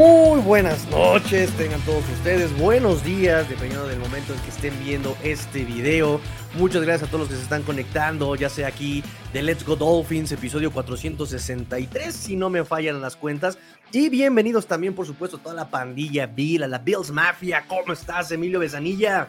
Muy buenas noches, tengan todos ustedes, buenos días, dependiendo del momento en que estén viendo este video. Muchas gracias a todos los que se están conectando, ya sea aquí de Let's Go Dolphins, episodio 463, si no me fallan las cuentas. Y bienvenidos también, por supuesto, a toda la pandilla Bill, a la Bills Mafia. ¿Cómo estás, Emilio Besanilla?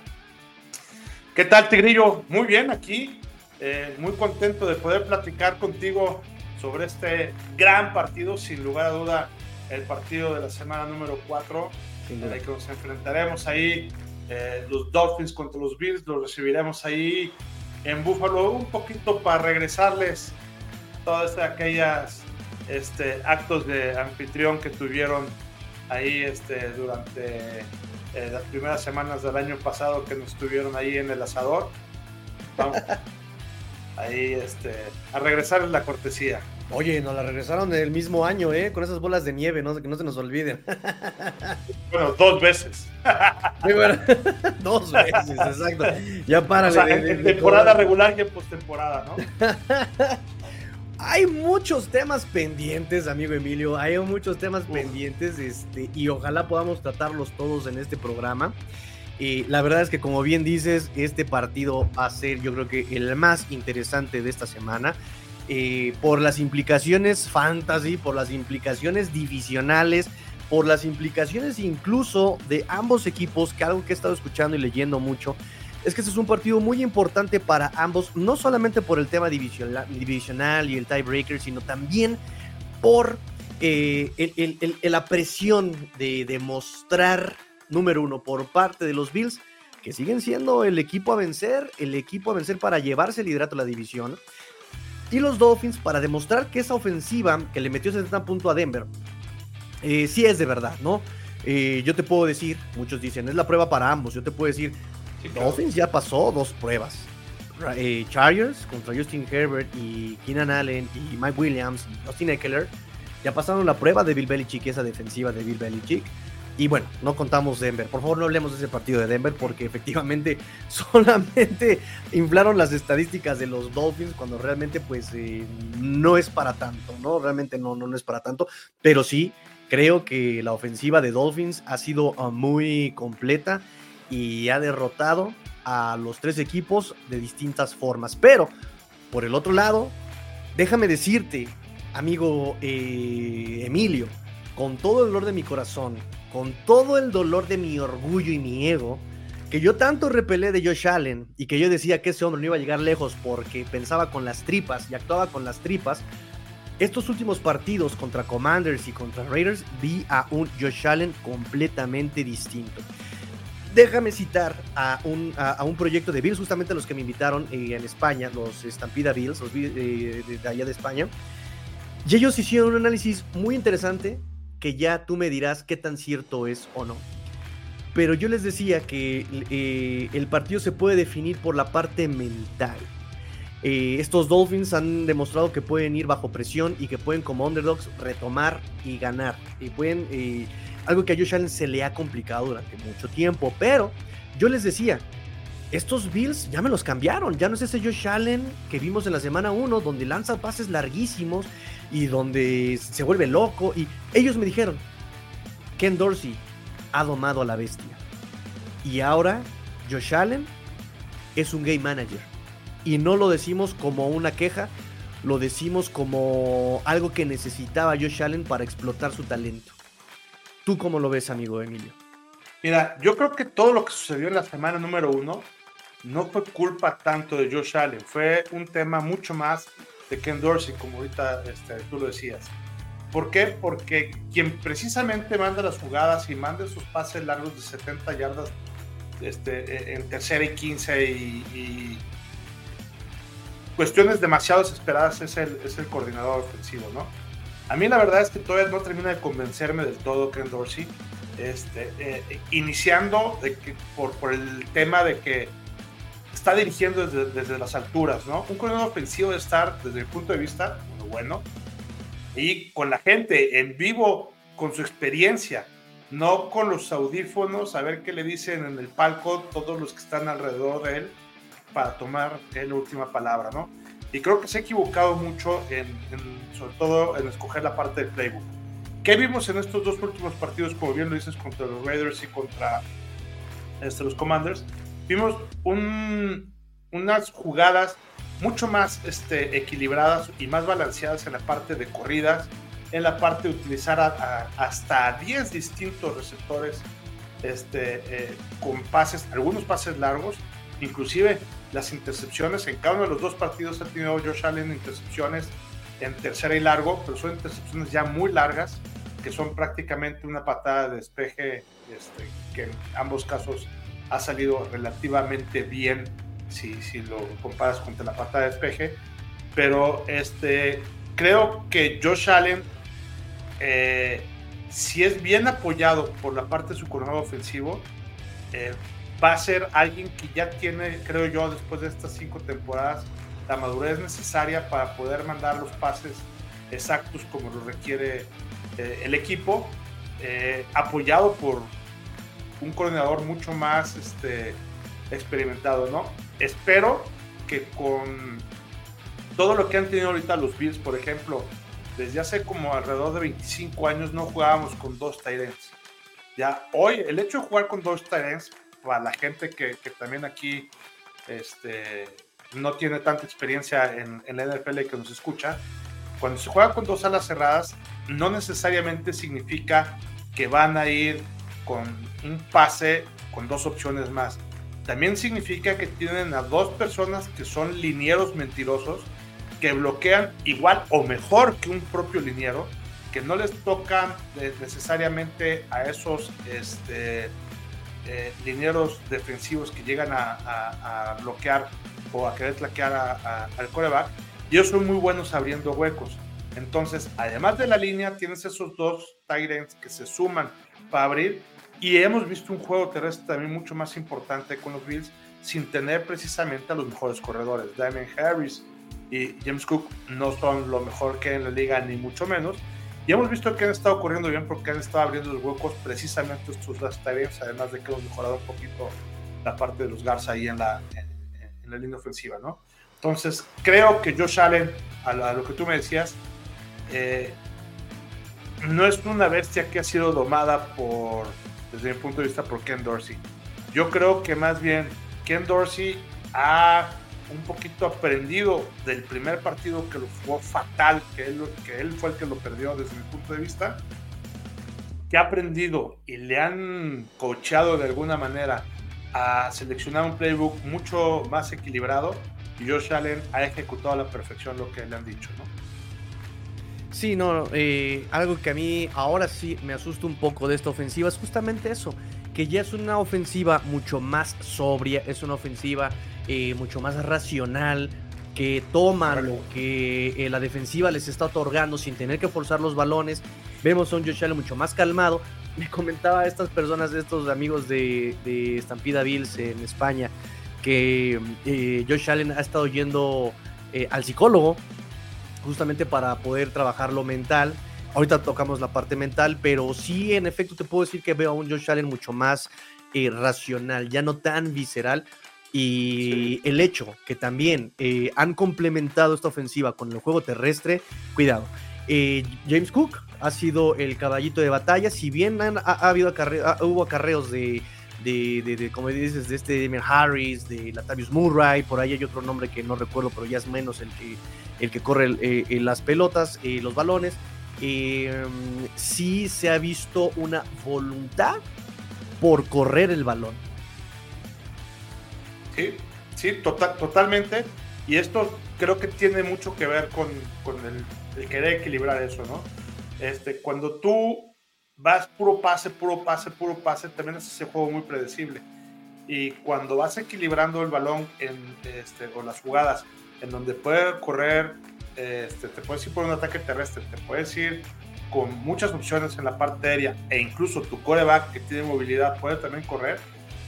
¿Qué tal, Tigrillo? Muy bien aquí, eh, muy contento de poder platicar contigo sobre este gran partido, sin lugar a duda el partido de la semana número 4, en el que nos enfrentaremos ahí, eh, los Dolphins contra los Bills, los recibiremos ahí en Buffalo, un poquito para regresarles todas aquellas este, actos de anfitrión que tuvieron ahí este, durante eh, las primeras semanas del año pasado que nos estuvieron ahí en el asador. Vamos ahí este, a regresarles la cortesía. Oye, nos la regresaron del mismo año, ¿eh? Con esas bolas de nieve, ¿no? Que no se nos olviden. Bueno, dos veces. dos veces, exacto. Ya para. O sea, en, temporada regular y en postemporada, ¿no? Hay muchos temas pendientes, amigo Emilio. Hay muchos temas pendientes, este, y ojalá podamos tratarlos todos en este programa. Y la verdad es que, como bien dices, este partido va a ser, yo creo que el más interesante de esta semana. Eh, por las implicaciones fantasy, por las implicaciones divisionales, por las implicaciones incluso de ambos equipos, que algo que he estado escuchando y leyendo mucho, es que este es un partido muy importante para ambos, no solamente por el tema divisional, y el tiebreaker, sino también por eh, la presión de demostrar, número uno, por parte de los Bills, que siguen siendo el equipo a vencer, el equipo a vencer para llevarse el liderato a la división y los Dolphins para demostrar que esa ofensiva que le metió 70 puntos a Denver, eh, sí es de verdad, ¿no? Eh, yo te puedo decir, muchos dicen, es la prueba para ambos. Yo te puedo decir, Dolphins ya pasó dos pruebas. Eh, Chargers contra Justin Herbert y Keenan Allen y Mike Williams y Austin Eckler ya pasaron la prueba de Bill Belichick, esa defensiva de Bill Belichick. Y bueno, no contamos Denver. Por favor, no hablemos de ese partido de Denver porque efectivamente solamente inflaron las estadísticas de los Dolphins cuando realmente pues eh, no es para tanto, ¿no? Realmente no, no, no es para tanto. Pero sí, creo que la ofensiva de Dolphins ha sido ah, muy completa y ha derrotado a los tres equipos de distintas formas. Pero, por el otro lado, déjame decirte, amigo eh, Emilio, con todo el dolor de mi corazón, con todo el dolor de mi orgullo y mi ego, que yo tanto repelé de Josh Allen y que yo decía que ese hombre no iba a llegar lejos porque pensaba con las tripas y actuaba con las tripas, estos últimos partidos contra Commanders y contra Raiders vi a un Josh Allen completamente distinto. Déjame citar a un, a, un proyecto de Bills, justamente los que me invitaron eh, en España, los Stampida Bills, los eh, de allá de España. Y ellos hicieron un análisis muy interesante que ya tú me dirás qué tan cierto es o no. Pero yo les decía que eh, el partido se puede definir por la parte mental. Eh, estos Dolphins han demostrado que pueden ir bajo presión y que pueden como underdogs retomar y ganar. Y pueden, eh, algo que a Josh Allen se le ha complicado durante mucho tiempo. Pero yo les decía, estos Bills ya me los cambiaron. Ya no es ese Josh Allen que vimos en la semana 1, donde lanza pases larguísimos y donde se vuelve loco. Y ellos me dijeron, Ken Dorsey ha domado a la bestia. Y ahora Josh Allen es un game manager. Y no lo decimos como una queja, lo decimos como algo que necesitaba Josh Allen para explotar su talento. ¿Tú cómo lo ves, amigo Emilio? Mira, yo creo que todo lo que sucedió en la semana número uno no fue culpa tanto de Josh Allen, fue un tema mucho más de Ken Dorsey, como ahorita este, tú lo decías. ¿Por qué? Porque quien precisamente manda las jugadas y manda esos pases largos de 70 yardas este, en tercera y 15 y, cuestiones demasiado desesperadas es el, es el coordinador ofensivo, ¿no? A mí la verdad es que todavía no termina de convencerme del todo Ken Dorsey, este, eh, iniciando de que, por, por el tema de que está dirigiendo desde, las alturas, ¿no? Un coordinador ofensivo debe estar, desde mi punto de vista, muy bueno, y con la gente en vivo, con su experiencia, no con los audífonos, a ver qué le dicen en el palco todos los que están alrededor de él para tomar la última palabra, ¿no? Y creo que se ha equivocado mucho, en, sobre todo en escoger la parte del playbook. ¿Qué vimos en estos dos últimos partidos, como bien lo dices, contra los Raiders y contra este, los Commanders? Vimos unas jugadas mucho más este, equilibradas y más balanceadas en la parte de corridas, en la parte de utilizar hasta 10 distintos receptores este, eh, con pases, algunos pases largos, inclusive las intercepciones. En cada uno de los dos partidos ha tenido Josh Allen intercepciones en tercera y largo, pero son intercepciones ya muy largas, que son prácticamente una patada de despeje, este, que en ambos casos ha salido relativamente bien si, si lo comparas contra la patada de despeje. Pero este, creo que Josh Allen, eh, si es bien apoyado por la parte de su coordinador ofensivo, eh, va a ser alguien que ya tiene, creo yo, después de estas cinco temporadas, la madurez necesaria para poder mandar los pases exactos como lo requiere eh, el equipo, eh, apoyado por un coordinador mucho más este, experimentado, ¿no? Espero que con todo lo que han tenido ahorita los Bills, por ejemplo, desde hace como alrededor de 25 años no jugábamos con dos Tyrants. Ya hoy, el hecho de jugar con dos Tyrants, para la gente que, también aquí este, no tiene tanta experiencia en, en la NFL que nos escucha, cuando se juega con dos alas cerradas, no necesariamente significa que van a ir con un pase con dos opciones más. También significa que tienen a dos personas que son linieros mentirosos que bloquean igual o mejor que un propio liniero, que no les tocan necesariamente a esos este, eh, linieros defensivos que llegan a, bloquear o a querer plaquear al coreback, y ellos son muy buenos abriendo huecos. Entonces, además de la línea, tienes esos dos Tyrants que se suman para abrir, y hemos visto un juego terrestre también mucho más importante con los Bills, sin tener precisamente a los mejores corredores. Diamond Harris y James Cook no son lo mejor que en la liga, ni mucho menos, y hemos visto que han estado corriendo bien porque han estado abriendo los huecos precisamente estos dos tareas, además de que hemos mejorado un poquito la parte de los Garza ahí en la, en, la línea ofensiva, ¿no? Entonces, creo que Josh Allen, a, lo que tú me decías, eh, no es una bestia que ha sido domada por, desde mi punto de vista, por Ken Dorsey. Yo creo que más bien Ken Dorsey ha un poquito aprendido del primer partido que lo jugó fatal, que él, que él fue el que lo perdió desde mi punto de vista, que ha aprendido y le han coachado de alguna manera a seleccionar un playbook mucho más equilibrado y Josh Allen ha ejecutado a la perfección lo que le han dicho, ¿no? Sí, no, eh, algo que a mí ahora sí me asusta un poco de esta ofensiva es justamente eso, que ya es una ofensiva mucho más sobria, es una ofensiva eh, mucho más racional, que toma lo que eh, la defensiva les está otorgando sin tener que forzar los balones. Vemos a un Josh Allen mucho más calmado. Me comentaba a estas personas, estos amigos de, de Estampida Bills en España, que eh, Josh Allen ha estado yendo al psicólogo justamente para poder trabajar lo mental. Ahorita tocamos la parte mental, pero sí, en efecto, te puedo decir que veo a un Josh Allen mucho más racional, ya no tan visceral, y el hecho que también eh, han complementado esta ofensiva con el juego terrestre, cuidado. Eh, James Cook ha sido el caballito de batalla, si bien ha, habido hubo acarreos de, de, como dices, de este Damian Harris, de Latavius Murray, por ahí hay otro nombre que no recuerdo, pero ya es menos el que, el que corre eh, las pelotas, los balones. sí se ha visto una voluntad por correr el balón Sí, sí, total, totalmente. Y esto creo que tiene mucho que ver con, con el, querer equilibrar eso, ¿no? Este, cuando tú vas puro pase, puro pase, puro pase, también es ese juego muy predecible. Y cuando vas equilibrando el balón en, este, o las jugadas en donde puede correr, este, te puedes ir por un ataque terrestre, te puedes ir con muchas opciones en la parte aérea e incluso tu coreback que tiene movilidad puede también correr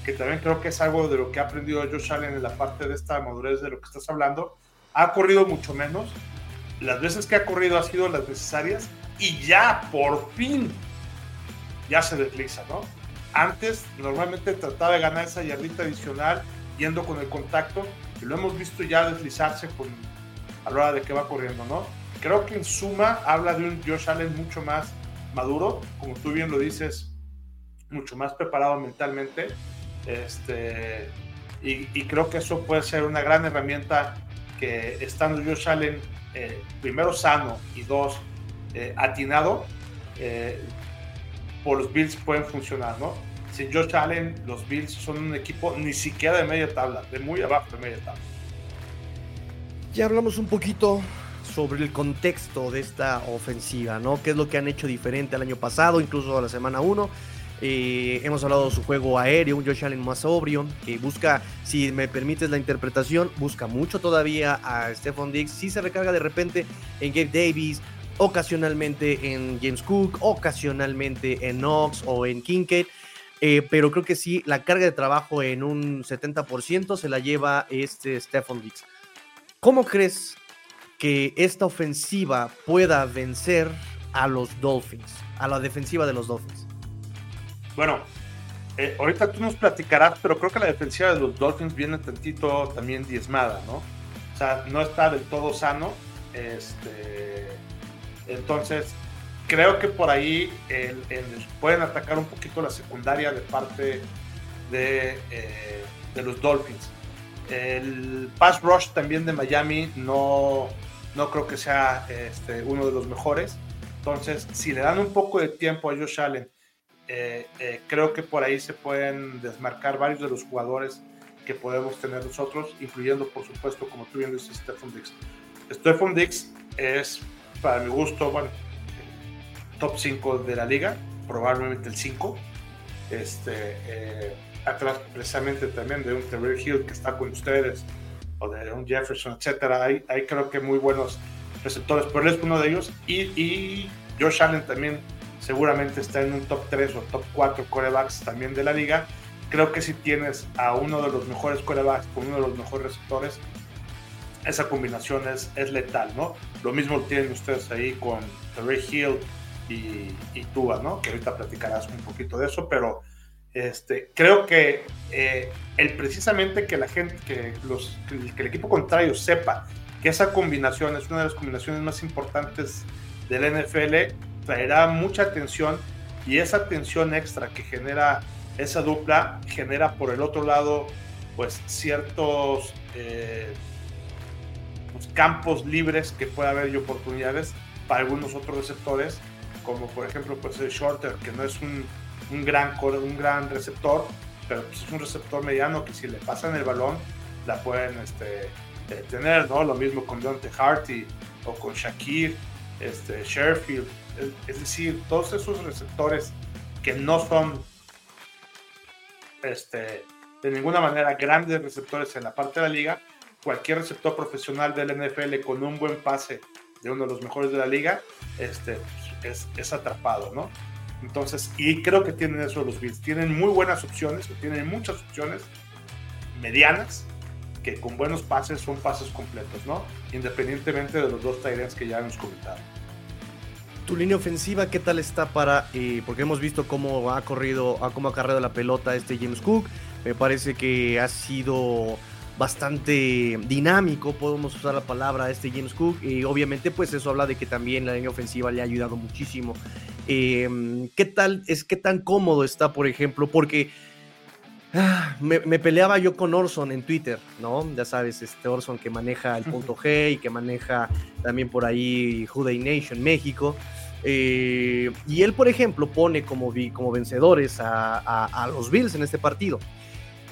que también creo que es algo de lo que ha aprendido Josh Allen en la parte de esta madurez de lo que estás hablando. Ha corrido mucho menos. Las veces que ha corrido ha sido las necesarias y ya por fin ya se desliza, ¿no? Antes normalmente trataba de ganar esa yardita adicional yendo con el contacto y lo hemos visto ya deslizarse con, a la hora de que va corriendo, ¿no? Creo que en suma habla de un Josh Allen mucho más maduro, como tú bien lo dices, mucho más preparado mentalmente. Este, y, creo que eso puede ser una gran herramienta que estando Josh Allen eh, primero sano y dos eh, atinado, eh, por los Bills pueden funcionar, ¿no? Sin Josh Allen, los Bills son un equipo ni siquiera de media tabla, de muy abajo de media tabla. Ya hablamos un poquito sobre el contexto de esta ofensiva, ¿no? ¿Qué es lo que han hecho diferente al año pasado, incluso a la semana 1? Eh, hemos hablado de su juego aéreo, un Josh Allen más sobrio, que busca, si me permites la interpretación, busca mucho todavía a Stephon Diggs. Sí se recarga de repente en Gabe Davis, ocasionalmente en James Cook, ocasionalmente en Knox o en Kincaid. Eh, pero creo que sí, la carga de trabajo en un 70% se la lleva este Stephon Diggs. ¿Cómo crees que esta ofensiva pueda vencer a los Dolphins, a la defensiva de los Dolphins? Bueno, eh, ahorita tú nos platicarás, pero creo que la defensiva de los Dolphins viene tantito también diezmada, ¿no? O sea, no está del todo sano. Este, entonces, creo que por ahí pueden atacar un poquito la secundaria de parte de, eh, de los Dolphins. El pass rush también de Miami no, no creo que sea este, uno de los mejores. Entonces, si le dan un poco de tiempo a Josh Allen, eh, eh, creo que por ahí se pueden desmarcar varios de los jugadores que podemos tener nosotros, incluyendo, por supuesto, como tú bien dices, Stephon Dix. Stephon Dix es, para mi gusto, bueno, top 5 de la liga, probablemente el 5. Este, eh, atrás precisamente también de un Terry Hill que está con ustedes, o de un Jefferson, etcétera. Hay, hay creo que muy buenos receptores, pero él es uno de ellos. Y, y Josh Allen también seguramente está en un top 3 o top 4 corebacks también de la liga. Creo que si tienes a uno de los mejores corebacks con uno de los mejores receptores, esa combinación es, es letal, ¿no? Lo mismo tienen ustedes ahí con Terry Hill y, y Tua, ¿no? Que ahorita platicarás un poquito de eso, pero este, creo que eh, el precisamente que la gente, que, los, que el equipo contrario sepa que esa combinación es una de las combinaciones más importantes del NFL, traerá mucha atención y esa atención extra que genera esa dupla genera por el otro lado pues ciertos eh, pues, campos libres que puede haber y oportunidades para algunos otros receptores como por ejemplo pues el shorter que no es un un gran, un gran receptor, pero pues, es un receptor mediano que si le pasan el balón la pueden este, eh, tener, ¿no? Lo mismo con Dante Harty o con Shakir, este, Sherfield, es, decir, todos esos receptores que no son este, de ninguna manera grandes receptores en la parte de la liga, cualquier receptor profesional del NFL con un buen pase de uno de los mejores de la liga, este, es, es atrapado, ¿no? Entonces, y creo que tienen eso los Bills. Tienen muy buenas opciones, tienen muchas opciones medianas, que con buenos pases son pases completos, ¿no? Independientemente de los dos Tyrants que ya hemos comentado. Tu línea ofensiva, ¿qué tal está para.? Eh, porque hemos visto cómo ha corrido, cómo ha cargado la pelota este James Cook. Me parece que ha sido bastante dinámico, podemos usar la palabra este James Cook, y obviamente pues eso habla de que también la línea ofensiva le ha ayudado muchísimo. Em, ¿Qué tal es qué tan cómodo está, por ejemplo? Porque ah, me, peleaba yo con Orson en Twitter, ¿no? Ya sabes, este Orson que maneja el punto G y que maneja también por ahí Juday Nation México. Eh, y él, por ejemplo, pone como, como vencedores a los Bills en este partido.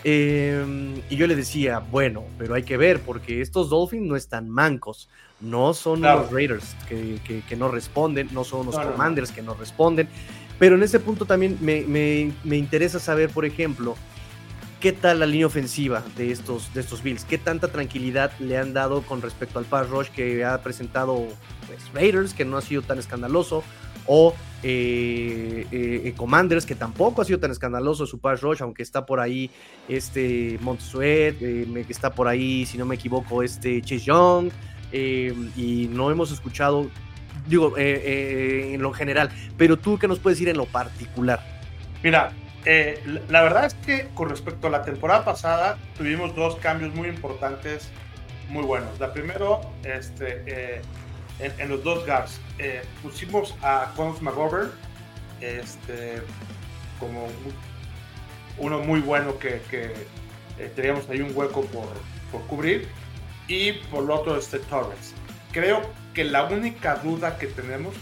Em, y yo le decía, bueno, pero hay que ver, porque estos Dolphins no están mancos, no son los Raiders que, no responden, no son los Commanders que no responden. Pero en ese punto también me, interesa saber, por ejemplo, qué tal la línea ofensiva de estos, de estos Bills, qué tanta tranquilidad le han dado con respecto al pass rush que ha presentado pues, Raiders, que no ha sido tan escandaloso, o eh, eh, Commanders, que tampoco ha sido tan escandaloso su pass rush, aunque está por ahí este Montsuet, eh, que está por ahí, si no me equivoco, este Chase Young, y no hemos escuchado, digo, en lo general, pero tú, ¿qué nos puedes decir en lo particular? Mira, la verdad es que con respecto a la temporada pasada, tuvimos dos cambios muy importantes, muy buenos. La primero, este en, los dos guards. Eh, pusimos a Conor McGovern este, como uno muy bueno que, eh, teníamos ahí un hueco por, por, cubrir. Y por lo otro, este Torres. Creo que la única duda que tenemos,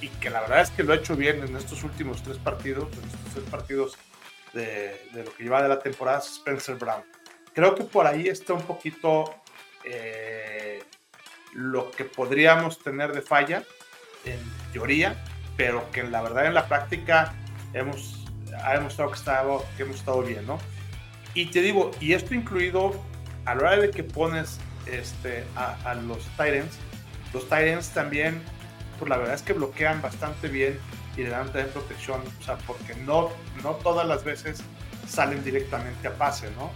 y que la verdad es que lo ha hecho bien en estos últimos tres partidos, en estos tres partidos de, de lo que lleva de la temporada, es Spencer Brown. Creo que por ahí está un poquito eh, lo que podríamos tener de falla, en teoría, pero que la verdad en la práctica hemos, ha demostrado que, estado, que hemos estado bien, ¿no? Y te digo, y esto incluido a la hora de que pones este, a, los Titans, los Titans también, pues la verdad es que bloquean bastante bien y le dan también protección, o sea, porque no, no todas las veces salen directamente a pase, ¿no?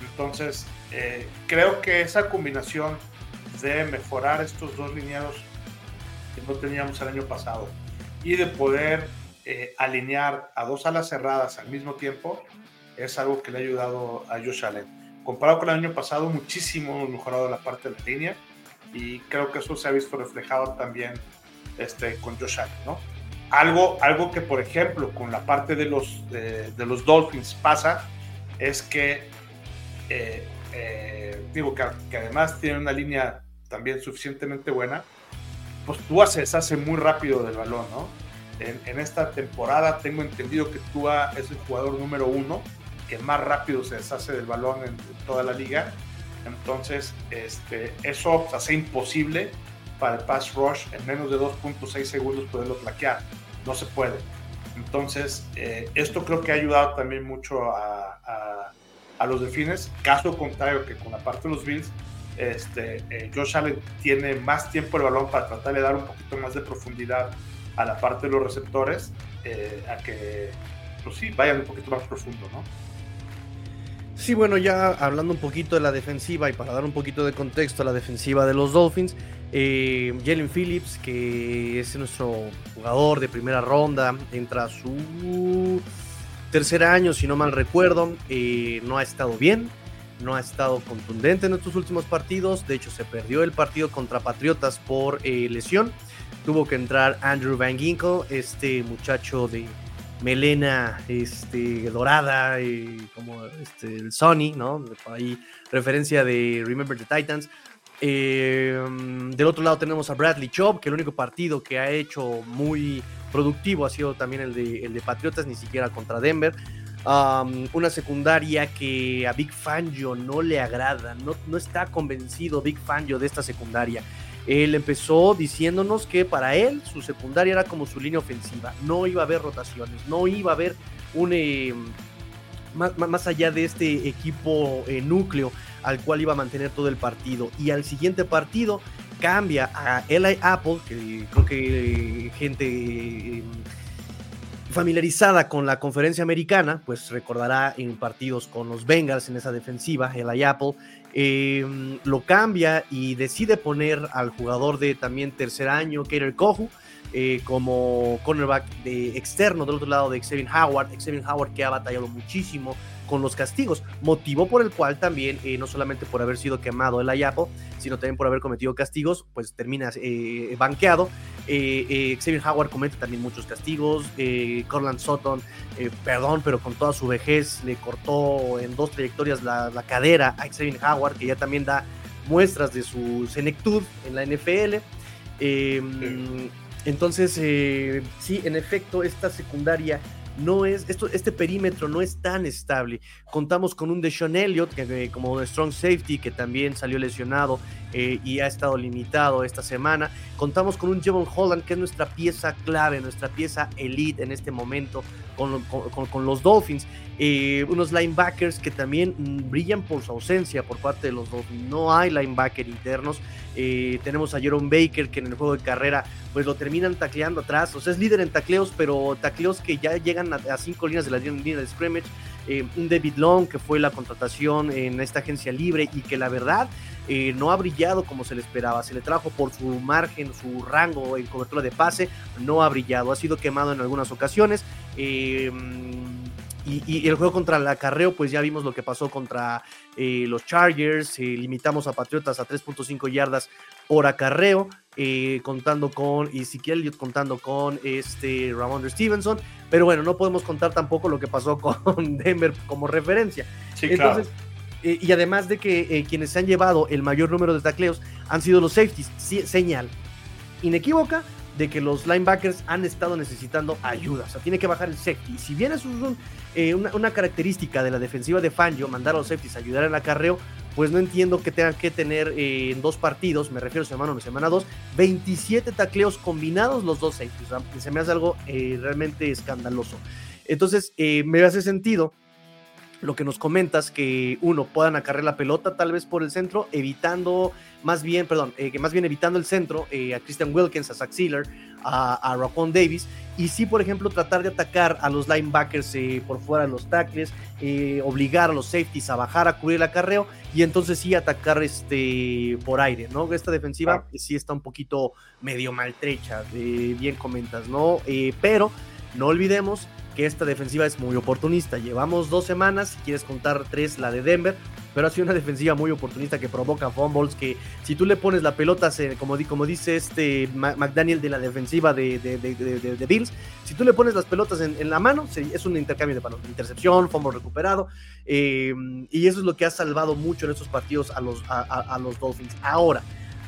Entonces, eh, creo que esa combinación de mejorar estos dos lineados que no teníamos el año pasado y de poder eh, alinear a dos alas cerradas al mismo tiempo es algo que le ha ayudado a Josh Allen. Comparado con el año pasado, muchísimo hemos mejorado la parte de la línea y creo que eso se ha visto reflejado también este, con Josh Allen, ¿no? Algo, algo que, por ejemplo, con la parte de los, de, los Dolphins pasa es que, eh, eh, digo, que, que además tiene una línea también suficientemente buena, pues Tua se deshace muy rápido del balón, ¿no? En, esta temporada tengo entendido que Tua es el jugador número uno que más rápido se deshace del balón en, toda la liga. Entonces, este, eso hace imposible para el pass rush en menos de 2.6 segundos poderlo plaquear. No se puede. Entonces, eh, esto creo que ha ayudado también mucho a, a, a los delfines. Caso contrario que con la parte de los Bills, este, eh, Josh Allen tiene más tiempo el balón para tratar de dar un poquito más de profundidad a la parte de los receptores, eh, a que, pues sí, vayan un poquito más profundo, ¿no? Sí, bueno, ya hablando un poquito de la defensiva y para dar un poquito de contexto a la defensiva de los Dolphins, eh, Jalen Phillips, que es nuestro jugador de primera ronda, entra a su tercer año, si no mal recuerdo, no ha estado bien no ha estado contundente en estos últimos partidos. De hecho, se perdió el partido contra Patriotas por eh, lesión. Tuvo que entrar Andrew Van Ginkle, este muchacho de melena este, dorada, como este, el Sony, ¿no? ahí referencia de Remember the Titans. Eh, del otro lado tenemos a Bradley Chubb, que el único partido que ha hecho muy productivo ha sido también el de, el de Patriotas, ni siquiera contra Denver una secundaria que a Big Fangio no le agrada, no, no está convencido Big Fangio de esta secundaria. Él empezó diciéndonos que para él su secundaria era como su línea ofensiva, no iba a haber rotaciones, no iba a haber un... Eh, más, allá de este equipo eh, núcleo al cual iba a mantener todo el partido. Y al siguiente partido cambia a Eli Apple, que creo que eh, gente familiarizada con la conferencia americana, pues recordará en partidos con los Bengals en esa defensiva, el Apple, em, lo cambia y decide poner al jugador de también tercer año, Kater Kohu, eh, como cornerback de externo del otro lado de Xavier Howard. Xavier Howard que ha batallado muchísimo con los castigos, motivo por el cual también, eh, no solamente por haber sido quemado el Ayapo, sino también por haber cometido castigos, pues termina eh, banqueado. Eh, Xavier Howard comete también muchos castigos. Corland Sutton, perdón, pero con toda su vejez le cortó en dos trayectorias la, cadera a Xavier Howard, que ya también da muestras de su senectud en la NFL. Em, entonces, sí, en efecto, esta secundaria no es, esto, este perímetro no es tan estable. Contamos con un Deshaun Elliott, que, como un strong safety, que también salió lesionado eh, y ha estado limitado esta semana. Contamos con un Jevon Holland, que es nuestra pieza clave, nuestra pieza elite en este momento con, los Dolphins. Eh, unos linebackers que también mm, brillan por su ausencia por parte de los Dolphins. No hay linebacker internos. Eh, tenemos a Jerome Baker, que en el juego de carrera pues lo terminan tacleando atrás. O sea, es líder en tacleos, pero tacleos que ya llegan a, cinco líneas de la línea de scrimmage. Eh, un David Long, que fue la contratación en esta agencia libre y que la verdad eh, no ha brillado como se le esperaba. Se le trajo por su margen, su rango en cobertura de pase, no ha brillado. Ha sido quemado en algunas ocasiones. y, el juego contra el acarreo, pues ya vimos lo que pasó contra los Chargers. limitamos a Patriotas a 3.5 yardas por acarreo. eh, contando con Ezequiel contando con este Ramondre Stevenson, pero bueno, no podemos contar tampoco lo que pasó con Denver como referencia. Sí, Entonces, eh, y además de que eh, quienes se han llevado el mayor número de tacleos han sido los safeties, señal inequívoca de que los linebackers han estado necesitando ayuda. O sea, tiene que bajar el safety. Si bien es eh, una, característica de la defensiva de Fangio, mandar a los safeties a ayudar en acarreo, pues no entiendo que tengan que tener en dos partidos, me refiero semana 1 semana 2, 27 tacleos combinados los dos safeties. se me hace algo realmente escandaloso. Entonces, me hace sentido lo que nos comentas, que uno, puedan acarrear la pelota tal vez por el centro, evitando, más bien, perdón, eh, que más bien evitando el centro eh, a Christian Wilkins, a Zach Sealer, a, a Davis, y sí, por ejemplo, tratar de atacar a los linebackers eh, por fuera de los tackles, obligar a los safeties a bajar, a cubrir el acarreo, y entonces sí atacar este, por aire, ¿no? Esta defensiva sí está un poquito medio maltrecha, bien comentas, ¿no? pero no olvidemos que esta defensiva es muy oportunista. Llevamos dos semanas, si quieres contar tres, la de Denver, pero ha sido una defensiva muy oportunista que provoca fumbles, que si tú le pones la pelota, como, como dice este McDaniel de la defensiva de, Bills, si tú le pones las pelotas en, la mano, es un intercambio de balones, intercepción, fumble recuperado, eh, y eso es lo que ha salvado mucho en estos partidos a los, a los Dolphins. Ahora,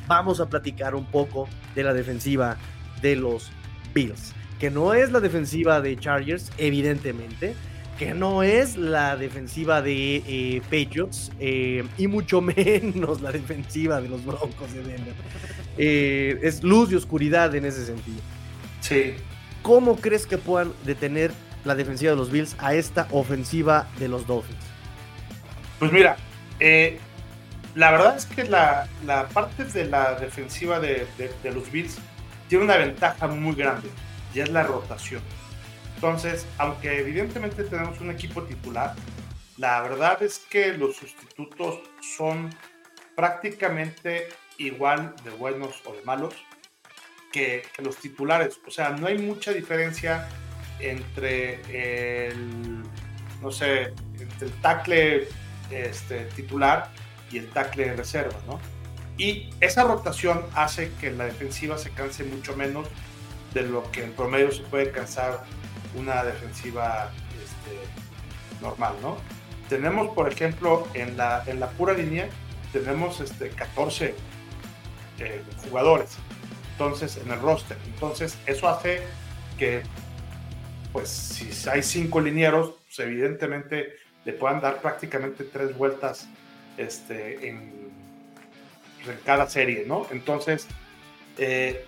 vamos a platicar un poco de la defensiva de los Bills que no es la defensiva de Chargers, evidentemente, que no es la defensiva de eh, Patriots eh, y mucho menos la defensiva de los Broncos de Denver. Eh, es luz y oscuridad en ese sentido. Sí. ¿Cómo crees que puedan detener la defensiva de los Bills a esta ofensiva de los Dolphins? Pues mira, la verdad es que la, parte de la defensiva de los Bills tiene una ventaja muy grande y es la rotación. Entonces, aunque evidentemente tenemos un equipo titular, la verdad es que los sustitutos son prácticamente igual de buenos o de malos que, los titulares. O sea, no hay mucha diferencia entre el, no sé, entre el tackle este, titular y el tackle reserva, ¿no? Y esa rotación hace que la defensiva se canse mucho menos de lo que en promedio se puede cansar una defensiva este, normal, ¿no? Tenemos, por ejemplo, en la, en la pura línea, tenemos este, 14 eh, jugadores, entonces, en el roster. Entonces, eso hace que, pues, si hay cinco linieros, pues, evidentemente le puedan dar prácticamente tres vueltas este, en, cada serie, ¿no? Entonces, eh,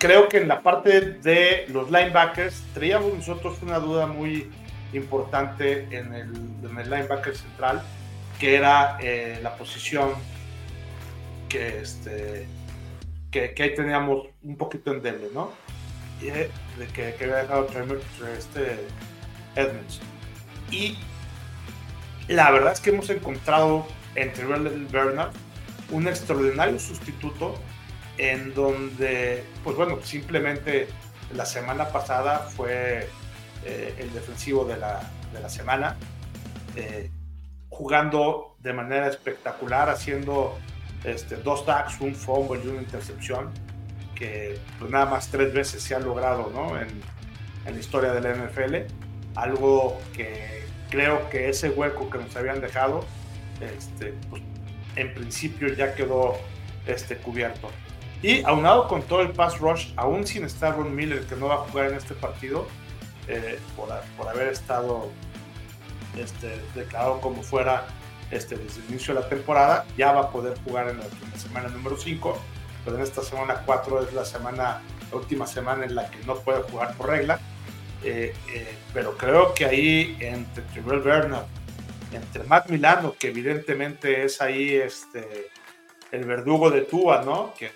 creo que en la parte de los linebackers traíamos nosotros una duda muy importante en el, linebacker central, que era eh, la posición que, este, que, ahí teníamos un poquito en dele, ¿no? Eh, de que, había dejado este Edmonds. Y la verdad es que hemos encontrado entre Bernard un extraordinario sustituto en donde, pues bueno, simplemente la semana pasada fue eh, el defensivo de la, de la semana, eh, jugando de manera espectacular, haciendo este, dos tags, un fumble y una intercepción, que pues nada más tres veces se ha logrado ¿no? en, en la historia de la NFL, algo que creo que ese hueco que nos habían dejado, este, pues, en principio ya quedó este, cubierto. Y aunado con todo el pass rush, aún sin estar Ron Miller, que no va a jugar en este partido, eh, por, por, haber estado este, declarado como fuera este, desde el inicio de la temporada, ya va a poder jugar en la, semana número 5, pero en esta semana 4 es la semana, la última semana en la que no puede jugar por regla. Eh, eh, pero creo que ahí entre Trevor Bernard, entre Matt Milano, que evidentemente es ahí este, el verdugo de Tua, ¿no? Que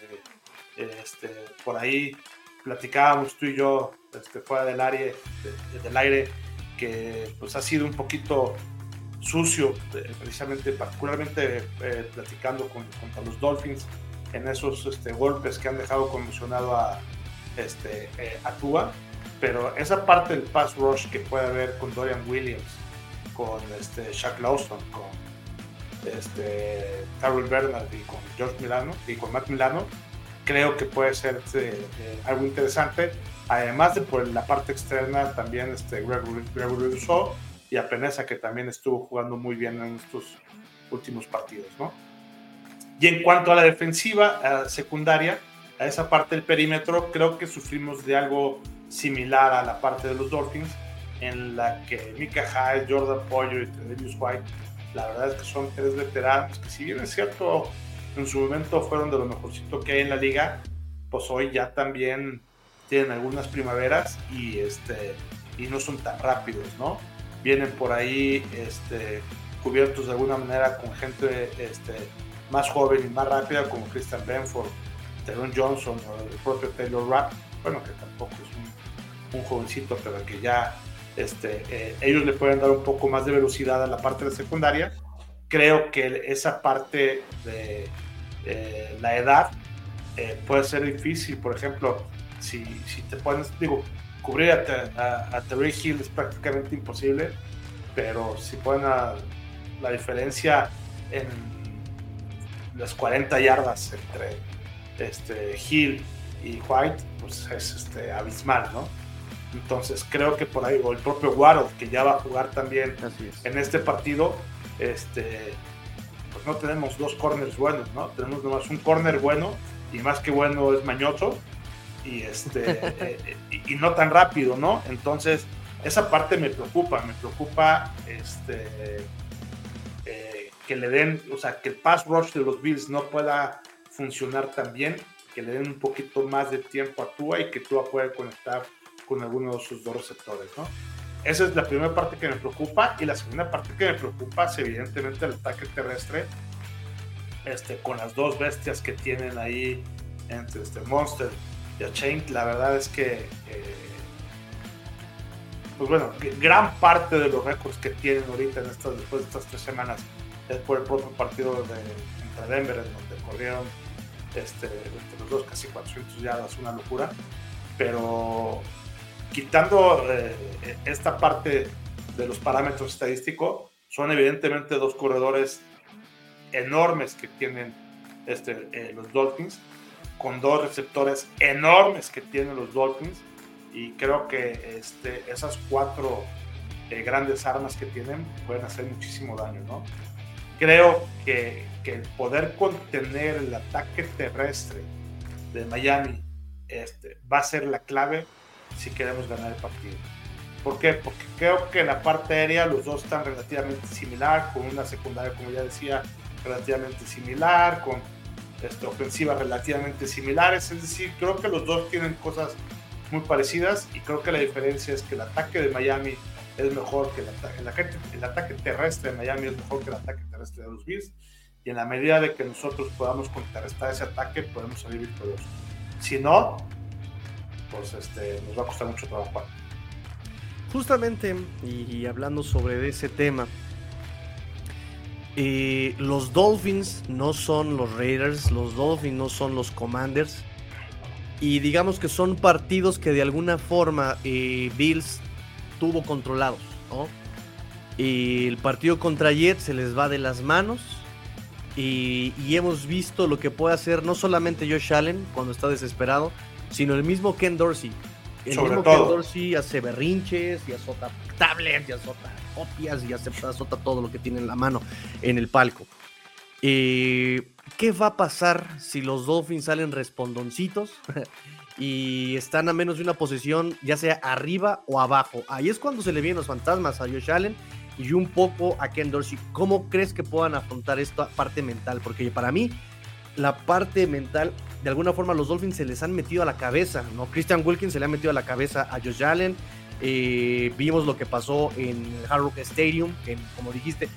este, por ahí platicábamos tú y yo este, fuera del aire, del aire que pues ha sido un poquito sucio, eh, precisamente, particularmente eh, platicando con, contra los Dolphins en esos este, golpes que han dejado conmocionado a, este, eh, a Tua, pero esa parte del pass rush que puede haber con Dorian Williams, con este, Shaq Lawson, con este, Carol Bernard y con George Milano y con Matt Milano, creo que puede ser este, algo interesante. Además de por la parte externa, también este Gregory, Gregory y a Peneza, que también estuvo jugando muy bien en estos últimos partidos, ¿no? Y en cuanto a la defensiva secundaria, a esa parte del perímetro, creo que sufrimos de algo similar a la parte de los Dolphins, en la que Mika Hyde, Jordan Pollo y Tredavious White, la verdad es que son tres veteranos que si bien es cierto, en su momento fueron de lo mejorcito que hay en la liga, pues hoy ya también tienen algunas primaveras y, este, y no son tan rápidos, ¿no? Vienen por ahí este, cubiertos de alguna manera con gente este, más joven y más rápida como Christian Benford, Teron Johnson o el propio Taylor Rapp, bueno, que tampoco es un, jovencito, pero que ya este, eh, ellos le pueden dar un poco más de velocidad a la parte de secundaria. Creo que esa parte de eh, la edad eh, puede ser difícil. Por ejemplo, si, si te pones, digo, cubrir a, a, Terry Hill es prácticamente imposible, pero si ponen la diferencia en las 40 yardas entre este, Hill y White, pues es este, abismal, ¿no? Entonces creo que por ahí, o el propio Waddle, que ya va a jugar también en este partido, este, pues no tenemos dos corners buenos, ¿no? Tenemos nomás un corner bueno, y más que bueno es mañoso, y, este, eh, y, no tan rápido, ¿no? Entonces, esa parte me preocupa, me preocupa este, eh, que le den, o sea, que el pass rush de los Bills no pueda funcionar tan bien, que le den un poquito más de tiempo a Tua y que Tua pueda conectar con alguno de sus dos receptores, ¿no? Esa es la primera parte que me preocupa y la segunda parte que me preocupa es evidentemente el ataque terrestre este, con las dos bestias que tienen ahí entre este Monster y Chain, la verdad es que eh, pues bueno, gran parte de los récords que tienen ahorita en estas, después de estas tres semanas es por el propio partido de, entre Denver, en donde corrieron este, los dos casi 400 yardas, una locura. Pero quitando eh, esta parte de los parámetros estadísticos, son evidentemente dos corredores enormes que tienen este, eh, los Dolphins, con dos receptores enormes que tienen los Dolphins, y creo que este, esas cuatro eh, grandes armas que tienen pueden hacer muchísimo daño, ¿no? Creo que que el poder contener el ataque terrestre de Miami este, va a ser la clave si queremos ganar el partido. ¿Por qué? Porque creo que en la parte aérea los dos están relativamente similar, con una secundaria, como ya decía, relativamente similar, con este, ofensivas relativamente similares. Es decir, creo que los dos tienen cosas muy parecidas y creo que la diferencia es que el ataque de Miami es mejor que el ataque, el, el ataque terrestre de Miami es mejor que el ataque terrestre de los Bills y en la medida de que nosotros podamos contrarrestar ese ataque, podemos salir victoriosos. Si no, pues este, nos va a costar mucho trabajo. Justamente, y, hablando sobre ese tema, eh, los Dolphins no son los Raiders, los Dolphins no son los Commanders, y digamos que son partidos que de alguna forma eh, Bills tuvo controlados. Y el partido contra Jets se les va de las manos y, hemos visto lo que puede hacer no solamente Josh Allen cuando está desesperado, sino el mismo Ken Dorsey. El mismo Ken Dorsey hace berrinches y azota tablets y azota copias y azota todo lo que tiene en la mano en el palco. Eh, ¿Qué va a pasar si los Dolphins salen respondoncitos y están a menos de una posición, ya sea arriba o abajo? Ahí es cuando se le vienen los fantasmas a Josh Allen y un poco a Ken Dorsey. ¿Cómo crees que puedan afrontar esta parte mental? Porque para mí, la parte mental, de alguna forma, los Dolphins se les han metido a la cabeza, ¿no? Christian Wilkins se le ha metido a la cabeza a Josh Allen. Eh, vimos lo que pasó en el Hard Rock Stadium, que como dijiste,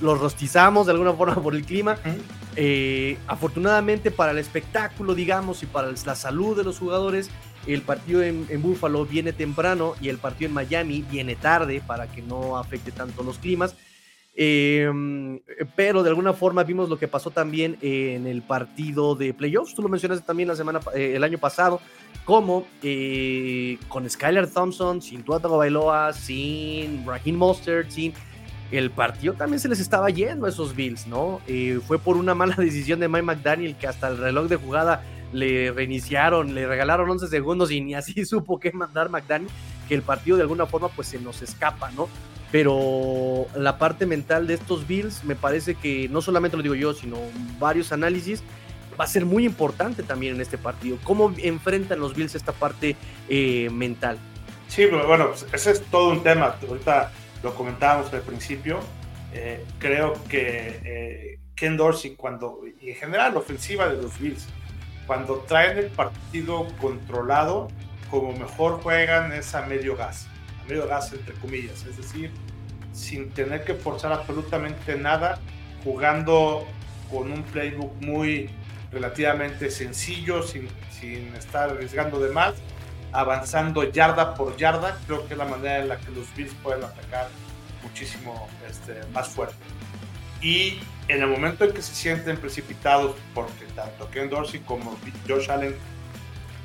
los rostizamos de alguna forma por el clima. Eh, afortunadamente para el espectáculo, digamos, y para la salud de los jugadores, el partido en, Buffalo viene temprano y el partido en Miami viene tarde para que no afecte tanto los climas. Em, pero de alguna forma vimos lo que pasó también en el partido de playoffs. Tú lo mencionaste también la semana, eh, el año pasado, como eh, con Skylar Thompson, sin Tuatago Bailoa, sin Raheem Mostert, sin el partido también se les estaba yendo a esos Bills, ¿no? Eh, fue por una mala decisión de Mike McDaniel que hasta el reloj de jugada le reiniciaron, le regalaron 11 segundos y ni así supo qué mandar McDaniel, que el partido de alguna forma pues se nos escapa, ¿no? Pero la parte mental de estos Bills me parece que no solamente lo digo yo, sino varios análisis, va a ser muy importante también en este partido. ¿Cómo enfrentan los Bills esta parte eh, mental? Sí, bueno, pues, ese es todo un tema. Ahorita lo comentábamos al principio. Eh, creo que eh, Ken Dorsey, cuando, y en general la ofensiva de los Bills, cuando traen el partido controlado, como mejor juegan es a medio gas, medio gas entre comillas, es decir, sin tener que forzar absolutamente nada, jugando con un playbook muy relativamente sencillo, sin, sin estar arriesgando de más, avanzando yarda por yarda, creo que es la manera en la que los Bills pueden atacar muchísimo este, más fuerte. Y en el momento en que se sienten precipitados, porque tanto Ken Dorsey como Josh Allen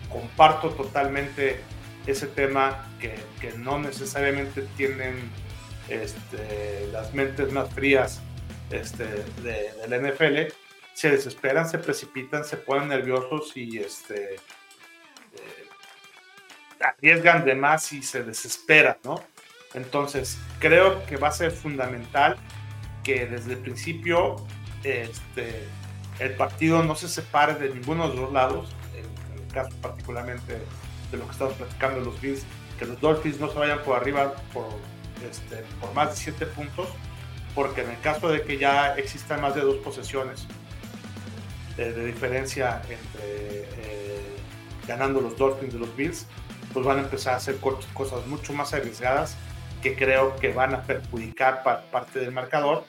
comparto totalmente ese tema que, que no necesariamente tienen este, las mentes más frías este, NFL, se desesperan, se precipitan, se ponen nerviosos y este, eh, arriesgan de más y se desesperan, ¿no? Entonces, creo que va a ser fundamental que desde el principio este, el partido no se separe de ninguno de los dos lados, en, el caso particularmente de lo que estamos platicando de los Bills, que los Dolphins no se vayan por arriba por, este, por más de 7 puntos, porque en el caso de que ya existan más de dos posesiones de, diferencia entre eh, ganando los Dolphins de los Bills, pues van a empezar a hacer cosas mucho más arriesgadas que creo que van a perjudicar parte del marcador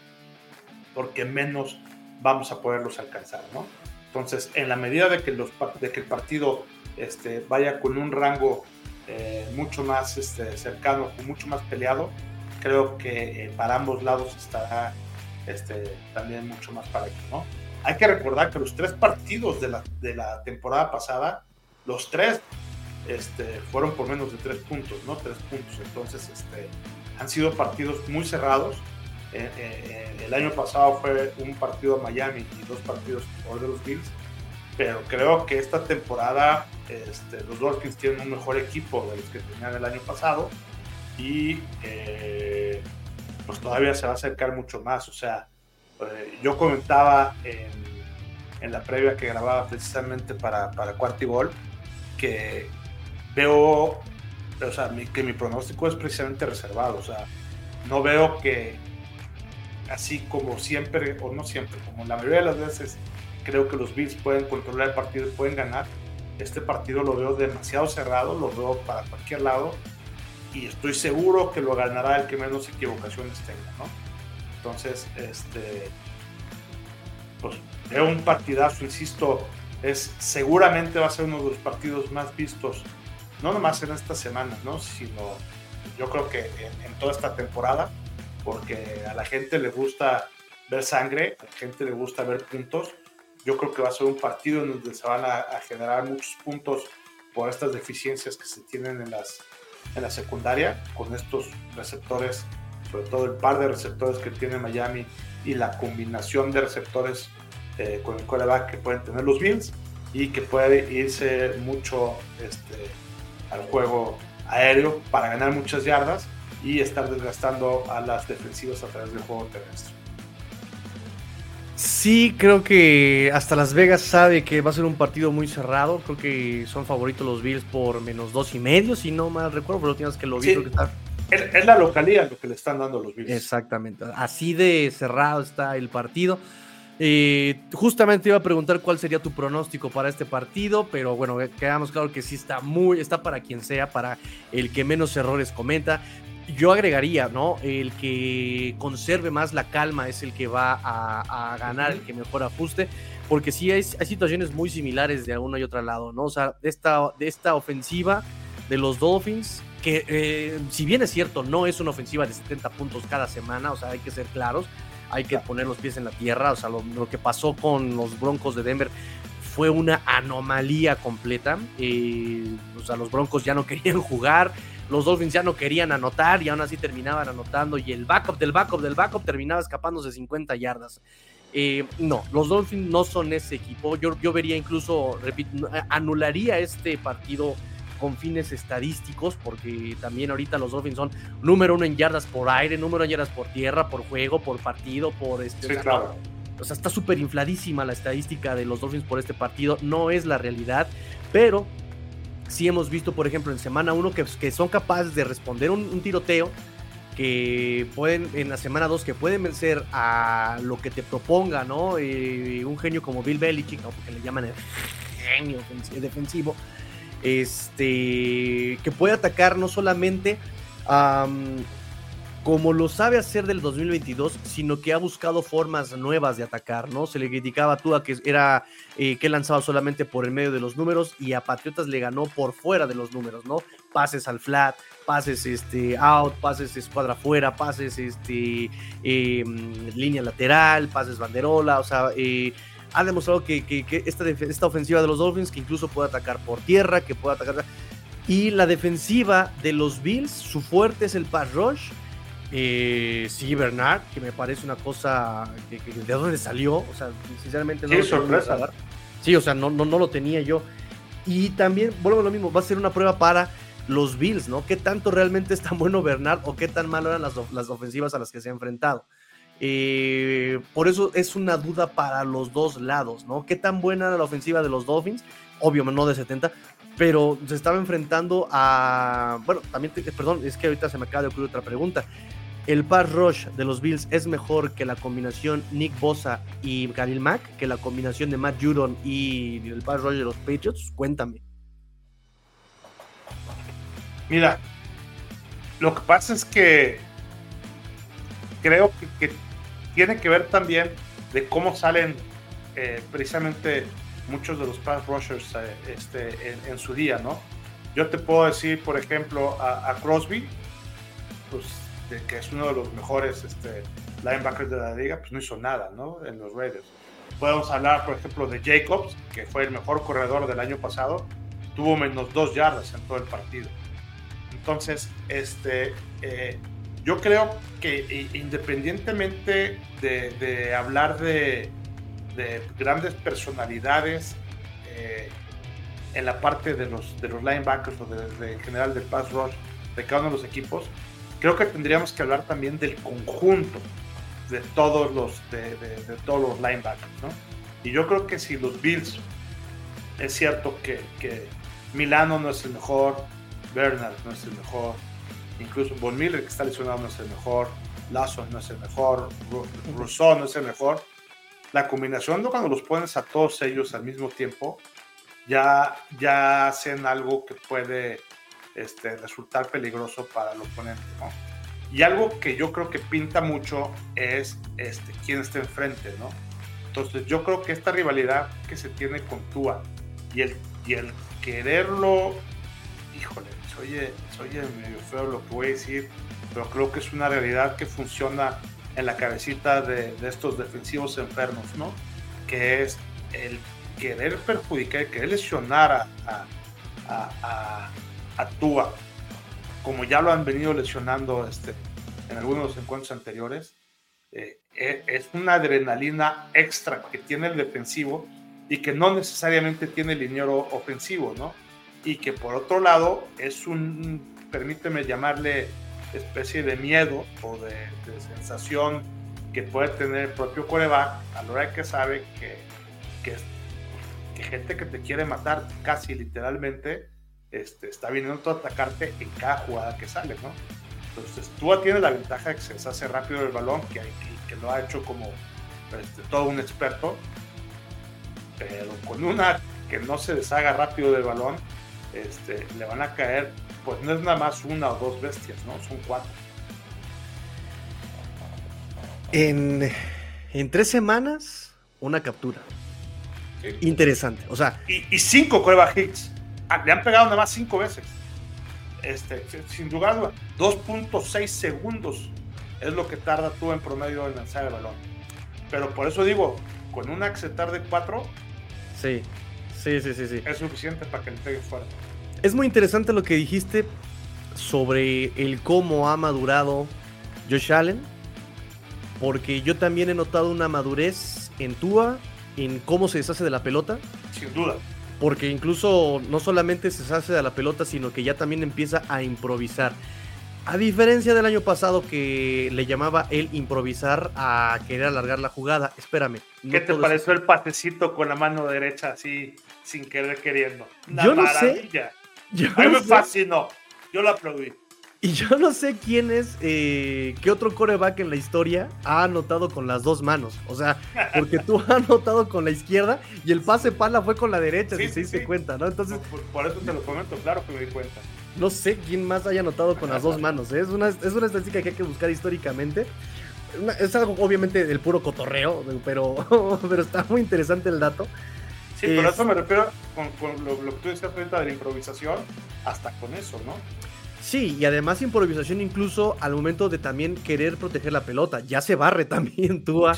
porque menos vamos a poderlos alcanzar, ¿no? Entonces, en la medida de que, los, de que el partido este, vaya con un rango eh, mucho más este, cercano, mucho más peleado, creo que eh, para ambos lados estará este, también mucho más parejo, ¿no? Hay que recordar que los tres partidos de la, de la temporada pasada, los tres este, fueron por menos de tres puntos, ¿no? Tres puntos. Entonces, este, han sido partidos muy cerrados eh, eh, el año pasado fue un partido a Miami y dos partidos por de los Bills, pero creo que esta temporada este, los Dolphins tienen un mejor equipo de los que tenían el año pasado y eh, pues todavía se va a acercar mucho más. O sea, yo comentaba en, en, la previa que grababa precisamente para, para Cuartibol que veo, o sea, que mi pronóstico es precisamente reservado. O sea, no veo que, así como siempre, o no siempre, como la mayoría de las veces, creo que los Bills pueden controlar el partido y pueden ganar. Este partido lo veo demasiado cerrado, lo veo para cualquier lado y estoy seguro que lo ganará el que menos equivocaciones tenga, ¿no? Entonces, este, pues veo un partidazo, insisto, es seguramente va a ser uno de los partidos más vistos, no nomás en esta semana, ¿no? Sino yo creo que en toda esta temporada porque a la gente le gusta ver sangre, a la gente le gusta ver puntos. Yo creo que va a ser un partido en donde se van a, generar muchos puntos por estas deficiencias que se tienen en, las, en la secundaria, con estos receptores, sobre todo el par de receptores que tiene Miami y la combinación de receptores eh, con el coreback que pueden tener los Bills y que puede irse mucho este, al juego aéreo para ganar muchas yardas y estar desgastando a las defensivas a través del juego terrestre. Sí, creo que hasta Las Vegas sabe que va a ser un partido muy cerrado. Creo que son favoritos los Bills por menos dos y medio, si no mal recuerdo, pero tienes que lo vi. que está... es, la localidad lo que le están dando los Bills. Exactamente, así de cerrado está el partido. Eh, justamente iba a preguntar cuál sería tu pronóstico para este partido, pero bueno, quedamos claro que sí está muy, está para quien sea, para el que menos errores comenta yo agregaría, ¿no? El que conserve más la calma es el que va a, ganar, el que mejor ajuste, porque sí hay, situaciones muy similares de uno y otro lado, ¿no? O sea, de esta, de esta ofensiva de los Dolphins, que eh, si bien es cierto, no es una ofensiva de 70 puntos cada semana, o sea, hay que ser claros, hay que poner los pies en la tierra, o sea, lo, que pasó con los Broncos de Denver fue una anomalía completa, eh, o sea, los Broncos ya no querían jugar, los Dolphins ya no querían anotar y aún así terminaban anotando y el backup del backup del backup terminaba escapándose 50 yardas. Eh, no, los Dolphins no son ese equipo. Yo, yo vería incluso, repito, anularía este partido con fines estadísticos, porque también ahorita los Dolphins son número uno en yardas por aire, número uno en yardas por tierra, por juego, por partido, por este. Sí, claro. o sea, está súper infladísima la estadística de los Dolphins por este partido. No es la realidad, pero sí hemos visto, por ejemplo, en semana uno que, que son capaces de responder un, tiroteo que pueden, en la semana 2, que pueden vencer a lo que te proponga, ¿no? Eh, un genio como Bill Belichick, ¿no? porque le llaman el genio defensivo, este, que puede atacar no solamente como lo sabe hacer del 2022, sino que ha buscado formas nuevas de atacar, ¿no? Se le criticaba a Tua que era eh, que lanzaba solamente por el medio de los números y a Patriotas le ganó por fuera de los números, ¿no? Pases al flat, pases este, out, pases escuadra fuera, pases este, em, línea lateral, pases banderola, o sea, eh, ha demostrado que, esta, esta, ofensiva de los Dolphins, que incluso puede atacar por tierra, que puede atacar... Y la defensiva de los Bills, su fuerte es el pass rush. Eh, sí, Bernard, que me parece una cosa de dónde salió, o sea, sinceramente no sí, sorpresa. Sí, o sea, no, no, no lo tenía yo. Y también, vuelvo a lo mismo, va a ser una prueba para los Bills, ¿no? ¿Qué tanto realmente es tan bueno Bernard o qué tan malo eran las, las ofensivas a las que se ha enfrentado? Eh, por eso es una duda para los dos lados, ¿no? ¿Qué tan buena era la ofensiva de los Dolphins? Obvio, no de 70, pero se estaba enfrentando a. Bueno, también, perdón, es que ahorita se me acaba de ocurrir otra pregunta. ¿El par rush de los Bills es mejor que la combinación Nick Bosa y Khalil Mack? ¿Que la combinación de Matt Judon y el par rush de los Patriots? Cuéntame. Mira, lo que pasa es que creo que tiene que ver también de cómo salen eh, precisamente muchos de los pass rushers eh, este, en, su día, ¿no? Yo te puedo decir, por ejemplo, a, Crosby, pues, que es uno de los mejores este, linebackers de la liga, pues no hizo nada, ¿no? En los Raiders. Podemos hablar, por ejemplo, de Jacobs, que fue el mejor corredor del año pasado, tuvo menos dos yardas en todo el partido. Entonces, este, eh, yo creo que independientemente de, hablar de, grandes personalidades eh, en la parte de los, de los linebackers o de, en general del pass rush de cada uno de los equipos, creo que tendríamos que hablar también del conjunto de todos los, de, todos los linebackers. ¿no? Y yo creo que si los Bills, es cierto que, que Milano no es el mejor, Bernard no es el mejor, Incluso Von Miller, que está lesionado, no es el mejor. Lazo no es el mejor. Rousseau no es el mejor. La combinación de cuando los pones a todos ellos al mismo tiempo, ya, ya hacen algo que puede este, resultar peligroso para el oponente. ¿no? Y algo que yo creo que pinta mucho es este, quién está enfrente. ¿no? Entonces yo creo que esta rivalidad que se tiene con Tua y el, y el quererlo, híjole, oye, oye medio feo lo que voy a decir, pero creo que es una realidad que funciona en la cabecita de, estos defensivos enfermos, ¿no? Que es el querer perjudicar, querer lesionar a, a, a, a Tua, como ya lo han venido lesionando este, en algunos encuentros anteriores, eh, e, es una adrenalina extra que tiene el defensivo y que no necesariamente tiene el liniero ofensivo, ¿no? y que por otro lado es un, permíteme llamarle especie de miedo o de, sensación que puede tener el propio coreback a la hora que sabe que, que, gente que te quiere matar casi literalmente este, está viniendo a atacarte en cada jugada que sale, ¿no? Entonces tú tienes la ventaja de que se deshace rápido el balón, que, que, lo ha hecho como este, todo un experto, pero con una que no se deshaga rápido del balón, este, le van a caer, pues no es nada más una o dos bestias, ¿no? Son cuatro. En, tres semanas, una captura. Interesante. O sea. Y, cinco pruebas hits. Ah, le han pegado nada más cinco veces. Este, sin lugar a 2.6 segundos es lo que tarda tú en promedio en lanzar el balón. Pero por eso digo, con un que de cuatro. Sí. Sí, sí, sí, sí. Es suficiente para que le pegue fuerte. Es muy interesante lo que dijiste sobre el cómo ha madurado Josh Allen, porque yo también he notado una madurez en Tua, en cómo se deshace de la pelota. Sin duda. Porque incluso no solamente se deshace de la pelota, sino que ya también empieza a improvisar. A diferencia del año pasado que le llamaba el improvisar a querer alargar la jugada. Espérame. ¿Qué te pareció el patecito con la mano derecha así, sin querer queriendo? yo no sé. Yo a mí me fascinó. Yo lo aplaudí. Y yo no sé quién es, eh, qué otro coreback en la historia ha anotado con las dos manos. O sea, porque tú has anotado con la izquierda y el pase pala fue con la derecha, si se diste cuenta, ¿no? Entonces. Por, eso te lo comento, claro que me di cuenta. No sé quién más haya anotado con las dos manos. ¿eh? Es, una, es una estadística que hay que buscar históricamente. Es algo, obviamente, del puro cotorreo, pero, pero está muy interesante el dato. Sí, pero eso me refiero con, lo, lo, que tú decías ahorita de la improvisación, hasta con eso, ¿no? Sí, y además improvisación incluso al momento de también querer proteger la pelota. Ya se barre también Tua,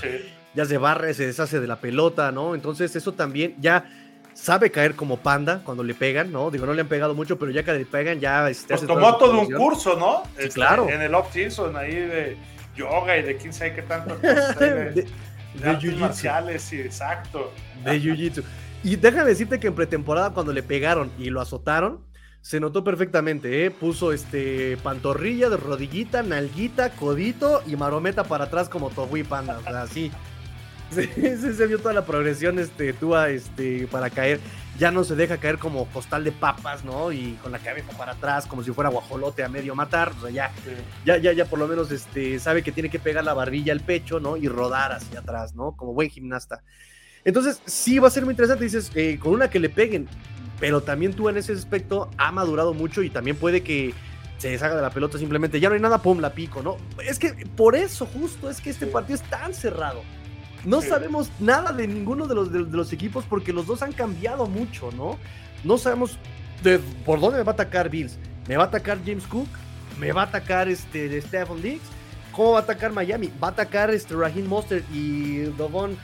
ya se barre, se deshace de la pelota, ¿no? Entonces eso también ya sabe caer como panda cuando le pegan, ¿no? Digo, no le han pegado mucho, pero ya que le pegan ya... Este, pues tomó todo un curso, ¿no? Sí, este, claro. En el off-season ahí de yoga y de quién sabe qué tanto. de, de, de, marciales, sí, exacto. De jiu-jitsu. Y déjame decirte que en pretemporada cuando le pegaron y lo azotaron, se notó perfectamente, ¿eh? Puso este pantorrilla, de rodillita, nalguita, codito y marometa para atrás como Togui Panda. O sea, así. Se, vio toda la progresión, este, Tua, este, para caer. Ya no se deja caer como costal de papas, ¿no? Y con la cabeza para atrás, como si fuera guajolote a medio matar. O sea, ya, ya, ya, ya por lo menos este, sabe que tiene que pegar la barrilla al pecho, ¿no? Y rodar hacia atrás, ¿no? Como buen gimnasta. Entonces, sí va a ser muy interesante. Dices, eh, con una que le peguen, pero también tú en ese aspecto ha madurado mucho y también puede que se deshaga de la pelota simplemente. Ya no hay nada, pum, la pico, ¿no? Es que por eso justo es que este partido es tan cerrado. No sabemos nada de ninguno de los, de, los equipos porque los dos han cambiado mucho, ¿no? No sabemos de, por dónde me va a atacar Bills. ¿Me va a atacar James Cook? ¿Me va a atacar este, Stephen Diggs? ¿Cómo va a atacar Miami? ¿Va a atacar este Raheem Monster y Dovon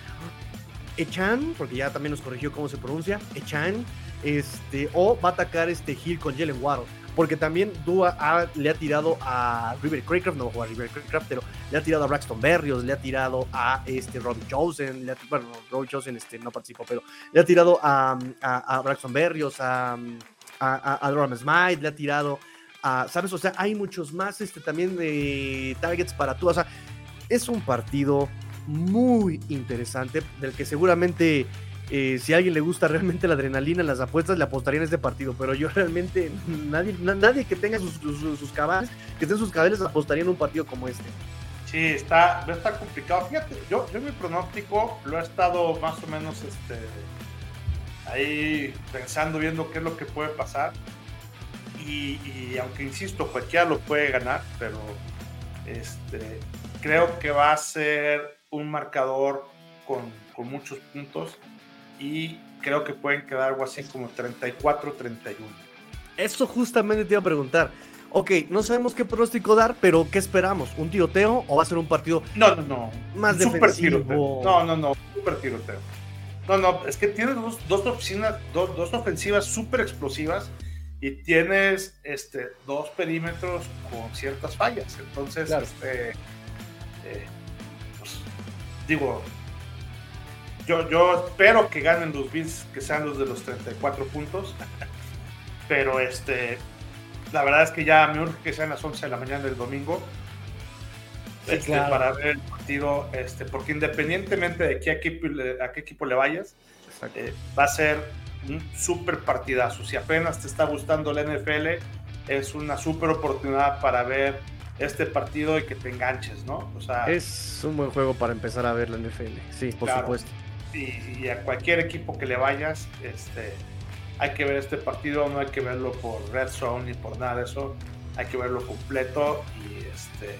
Echan? Porque ya también nos corrigió cómo se pronuncia. Echan este, o va a atacar este Hill con Jalen Waddle. Porque también Dua le ha tirado a River Craycraft, no a River Craycraft, pero le ha tirado a Braxton Berrios, le ha tirado a este Robbie Chosen, bueno, Robbie Chosen este, no participó, pero le ha tirado a, Braxton Berrios, a, a, a le ha tirado a, ¿sabes? O sea, hay muchos más este, también de targets para tú. O sea, es un partido muy interesante del que seguramente eh, si a alguien le gusta realmente la adrenalina en las apuestas, le apostaría en este partido. Pero yo realmente, nadie, que tenga sus, sus, cabales, que estén sus cabales, apostaría en un partido como este. Sí, está, va a complicado. Fíjate, yo, yo mi pronóstico lo he estado más o menos este, ahí pensando, viendo qué es lo que puede pasar. Y, aunque insisto, cualquiera lo puede ganar, pero este, creo que va a ser un marcador con muchos puntos y creo que pueden quedar algo así como 34-31. Eso justamente te iba a preguntar. Ok, no sabemos qué pronóstico dar, pero ¿qué esperamos? ¿Un tiroteo o va a ser un partido no, no, no. más super defensivo? No, no, no, super tiroteo. No, no, es que tienes dos, dos, dos, dos ofensivas súper explosivas y tienes este, dos perímetros con ciertas fallas. Entonces, este, eh, pues, digo, yo, espero que ganen los Bills, que sean los de los 34 puntos. Pero este, la verdad es que ya me urge que sean las 11 de la mañana del domingo. Este, para ver el partido, este, porque independientemente de qué equipo, a qué equipo le vayas, eh, va a ser un súper partidazo. Si apenas te está gustando la NFL, es una súper oportunidad para ver este partido y que te enganches, ¿no? O sea, es un buen juego para empezar a ver la NFL, sí, por supuesto y, a cualquier equipo que le vayas, este, hay que ver este partido, no hay que verlo por Red Zone ni por nada de eso, hay que verlo completo y este,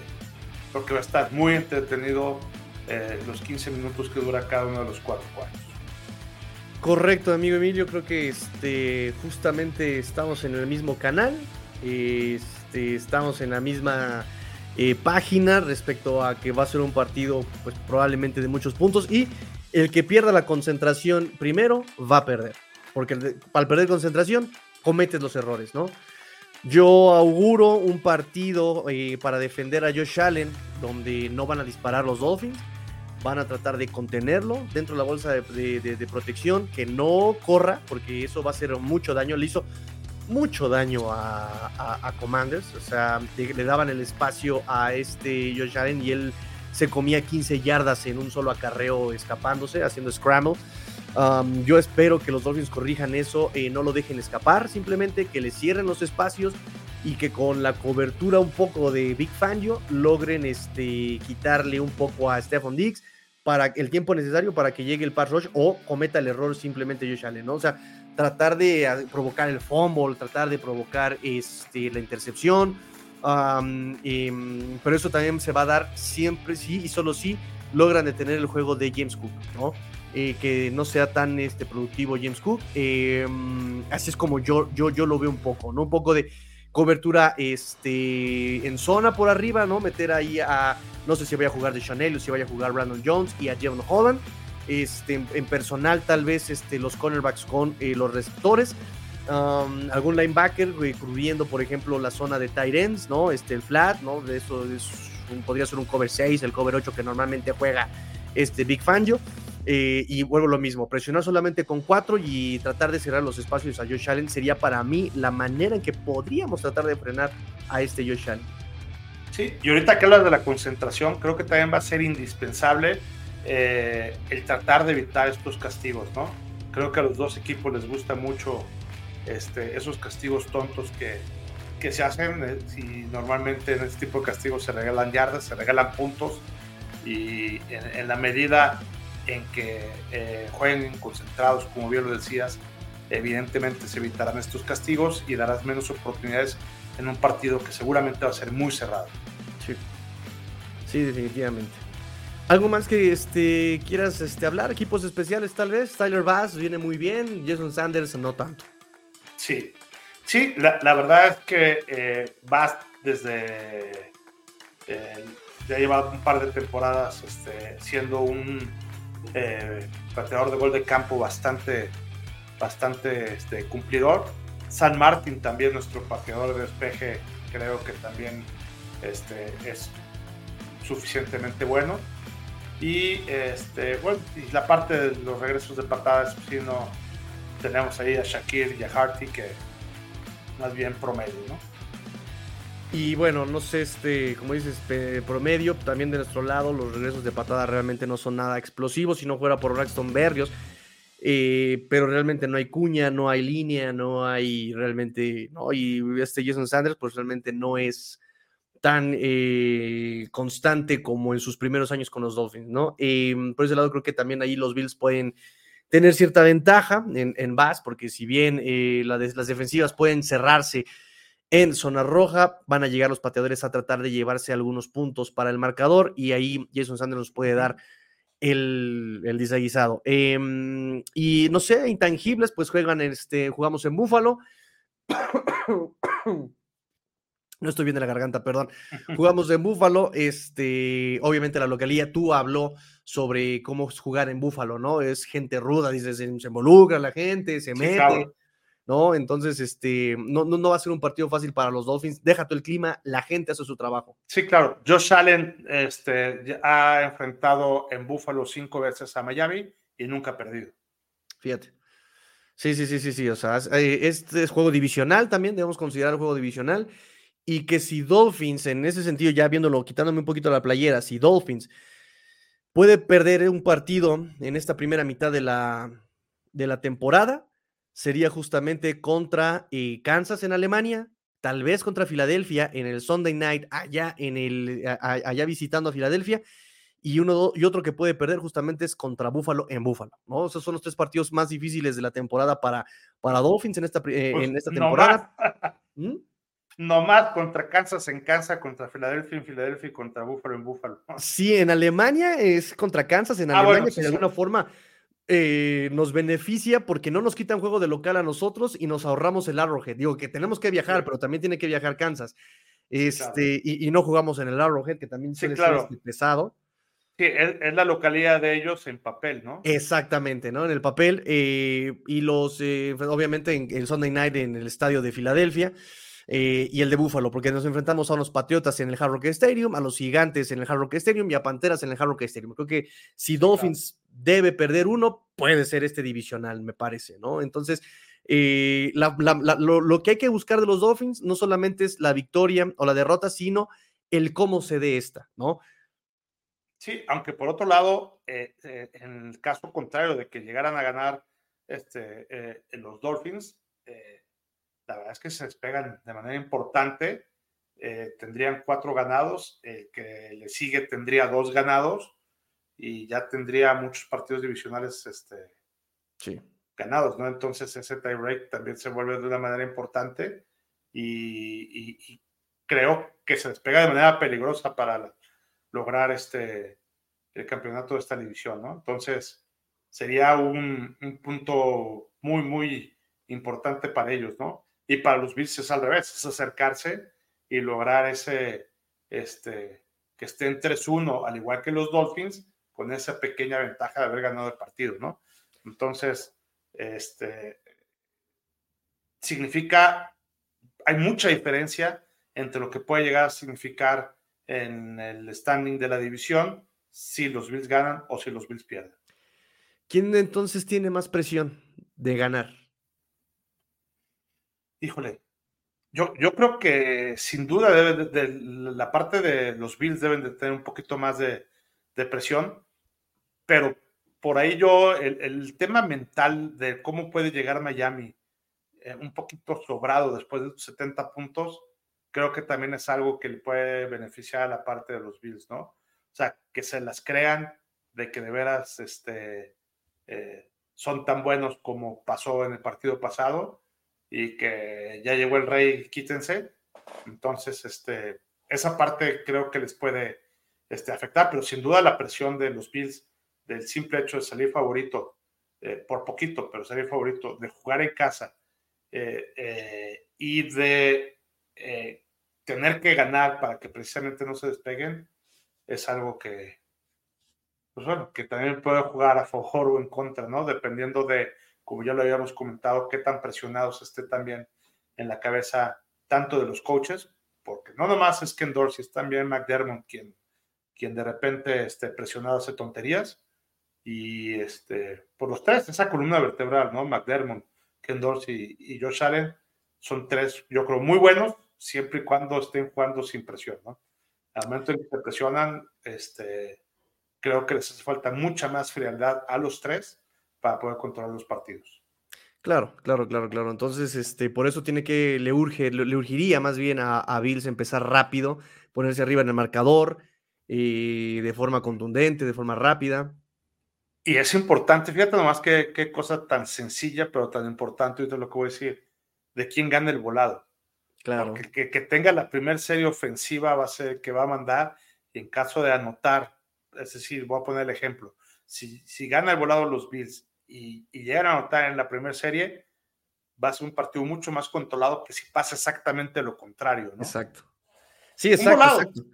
creo que va a estar muy entretenido eh, los 15 minutos que dura cada uno de los cuatro cuartos. Correcto, amigo Emilio, creo que este, justamente estamos en el mismo canal, este, estamos en la misma eh, página respecto a que va a ser un partido pues probablemente de muchos puntos y el que pierda la concentración primero va a perder. Porque al perder concentración, cometes los errores, ¿no? Yo auguro un partido eh, para defender a Josh Allen donde no van a disparar los Dolphins. van a tratar de contenerlo dentro de la bolsa de, protección, que no corra, porque eso va a hacer mucho daño. Le hizo mucho daño a, Commanders, o sea, le, daban el espacio a este Josh Allen y él se comía 15 yardas en un solo acarreo escapándose, haciendo scramble. Um, yo espero que los Dolphins corrijan eso, y no lo dejen escapar, simplemente que le cierren los espacios y que con la cobertura un poco de Big Fangio logren este, quitarle un poco a Stephon Diggs para el tiempo necesario para que llegue el pass rush o cometa el error simplemente Josh Allen, ¿no? Sea, tratar de provocar el fumble, tratar de provocar este, la intercepción, pero eso también se va a dar siempre sí y solo si logran detener el juego de James Cook, ¿no? Eh, que no sea tan este, productivo James Cook. Em, así es como yo, yo, yo lo veo un poco, ¿no? Un poco de cobertura este, en zona por arriba, ¿no? Meter ahí a, no sé si vaya a jugar de Chanel o si vaya a jugar Brandon Jones y a Jevon Holland. Este, en, personal, tal vez este, los cornerbacks con eh, los receptores. Um, algún linebacker cubriendo, por ejemplo, la zona de tight ends, ¿no? Este, el flat, ¿no? De eso es podría ser un cover 6, el cover 8 que normalmente juega este Big Fangio. Eh, y vuelvo lo mismo, presionar solamente con cuatro y tratar de cerrar los espacios a Josh Allen sería para mí la manera en que podríamos tratar de frenar a este Josh Allen. Sí, y ahorita que hablas de la concentración, creo que también va a ser indispensable eh, el tratar de evitar estos castigos, ¿no? Creo que a los dos equipos les gusta mucho este, esos castigos tontos que, que se hacen. Eh, si normalmente en este tipo de castigos se regalan yardas, se regalan puntos, y en la medida en que eh, jueguen concentrados, como bien lo decías, evidentemente se evitarán estos castigos y darás menos oportunidades en un partido que seguramente va a ser muy cerrado. Sí, sí definitivamente. ¿Algo más que este, quieras este, hablar? Equipos especiales tal vez. Tyler Bass viene muy bien, Jason Sanders no tanto. Sí, sí, la, verdad es que eh, desde... Eh, ya lleva un par de temporadas este, siendo un eh, pateador de gol de campo bastante, bastante este, cumplidor. San Martín también, nuestro pateador de despeje, creo que también este, es suficientemente bueno. Y este, bueno, y la parte de los regresos de patadas, si no, tenemos ahí a Shakir y a Harty que más bien promedio, ¿no? Y bueno, no sé, este, como dices, promedio, también de nuestro lado, los regresos de patada realmente no son nada explosivos, si no fuera por Braxton Berrios. Eh, pero realmente no hay cuña, no hay línea, no hay realmente, no, y este Jason Sanders, pues realmente no es tan eh, constante como en sus primeros años con los Dolphins, ¿no? Eh, por ese lado creo que también ahí los Bills pueden tener cierta ventaja en, en Bass, porque si bien las defensivas pueden cerrarse en zona roja van a llegar los pateadores a tratar de llevarse algunos puntos para el marcador y ahí Jason Sanders nos puede dar el, el desaguisado. Em, y no sé, intangibles, pues juegan, este, jugamos en Búfalo. No estoy bien de la garganta, perdón. Jugamos en Búfalo, este, obviamente la localía, tú habló sobre cómo jugar en Búfalo, ¿no? Es gente ruda, dices, se, involucra la gente, se mete. ¿no? Entonces, este, no, no, va a ser un partido fácil para los Dolphins. Deja todo el clima, la gente hace su trabajo. Sí, claro. Josh Allen este, ha enfrentado en Buffalo cinco veces a Miami y nunca ha perdido. Fíjate. Sí, sí, sí, sí, sí. O sea, eh, este es juego divisional también, debemos considerar el juego divisional. Y que si Dolphins, en ese sentido, ya viéndolo, quitándome un poquito la playera, si Dolphins puede perder un partido en esta primera mitad de la, de la temporada, sería justamente contra eh, Kansas en Alemania, tal vez contra Filadelfia en el Sunday Night allá, en el, allá visitando a Filadelfia. Y, uno, y otro que puede perder justamente es contra Buffalo en Buffalo, ¿no? Esos son los tres partidos más difíciles de la temporada para, para Dolphins en esta, eh, pues, en esta temporada. No más. contra Kansas en Kansas, contra Filadelfia en Filadelfia y contra Buffalo en Buffalo. Sí, en Alemania es contra Kansas en ah, Alemania, que de alguna forma eh, nos beneficia porque no nos quitan juego de local a nosotros y nos ahorramos el Arrowhead. Digo que tenemos que viajar, pero también tiene que viajar Kansas. Este, y, no jugamos en el Arrowhead, que también claro. Este, pesado. Sí, es, la localidad de ellos en papel, ¿no? Exactamente, ¿no? En el papel. Eh, y los, eh, obviamente, en el Sunday night en el estadio de Filadelfia. Eh, y el de Buffalo, porque nos enfrentamos a unos Patriotas en el Hard Rock Stadium, a los Gigantes en el Hard Rock Stadium y a Panteras en el Hard Rock Stadium. Creo que si Dolphins debe perder uno, puede ser este divisional, me parece, ¿no? Entonces, eh, lo, que hay que buscar de los Dolphins no solamente es la victoria o la derrota, sino el cómo se dé esta, ¿no? Sí, aunque por otro lado, eh, eh, en el caso contrario de que llegaran a ganar este, los Dolphins, la verdad es que se despegan de manera importante. tendrían cuatro ganados, el que le sigue tendría dos ganados y ya tendría muchos partidos divisionales este, sí ganados, ¿no? Entonces ese tie break también se vuelve de una manera importante y, creo que se despega de manera peligrosa para lograr este el campeonato de esta división, ¿no? Entonces sería un, punto muy, muy importante para ellos, ¿no? Y para los Bills es al revés, es acercarse y lograr ese, este, que estén 3-1, al igual que los Dolphins, con esa pequeña ventaja de haber ganado el partido, ¿no? Entonces, este, significa, hay mucha diferencia entre lo que puede llegar a significar en el standing de la división si los Bills ganan o si los Bills pierden. ¿Quién entonces tiene más presión de ganar? Híjole, yo, yo creo que sin duda debe de, la parte de los Bills deben de tener un poquito más de, de presión, pero por ahí yo, el, tema mental de cómo puede llegar Miami eh, un poquito sobrado después de 70 puntos, creo que también es algo que le puede beneficiar a la parte de los Bills, ¿no? O sea, que se las crean de que de veras este, eh, son tan buenos como pasó en el partido pasado y que ya llegó el rey, quítense. Entonces, este, esa parte creo que les puede este, afectar, pero sin duda la presión de los Bills del simple hecho de salir favorito, eh, por poquito, pero salir favorito, de jugar en casa eh, eh, y de tener que ganar para que precisamente no se despeguen, es algo que, pues bueno, que también puede jugar a favor o en contra, ¿no? Dependiendo de, como ya lo habíamos comentado, qué tan presionados esté también en la cabeza tanto de los coaches, porque no nomás es Ken Dorsey, es también McDermott quien, quien de repente esté presionado hace tonterías, y este, por los tres, esa columna vertebral, ¿no? McDermott, Ken Dorsey y Josh Allen son tres, yo creo, muy buenos, siempre y cuando estén jugando sin presión, ¿no? Al momento en que se presionan, este, creo que les hace falta mucha más frialdad a los tres para poder controlar los partidos. Claro, claro, claro, claro. Entonces, este, por eso tiene que, le urge, le, urgiría más bien a, a, Bills empezar rápido, ponerse arriba en el marcador, y eh, de forma contundente, de forma rápida. Y es importante, fíjate nomás qué, qué cosa tan sencilla, pero tan importante, te lo que voy a decir, de quién gana el volado. Claro. Que, que, tenga la primera serie ofensiva va a ser que va a mandar, y en caso de anotar, es decir, voy a poner el ejemplo, si, si gana el volado los Bills y, y llegan a anotar en la primera serie, va a ser un partido mucho más controlado que si pasa exactamente lo contrario, ¿no? Exacto. Sí, exacto. exacto.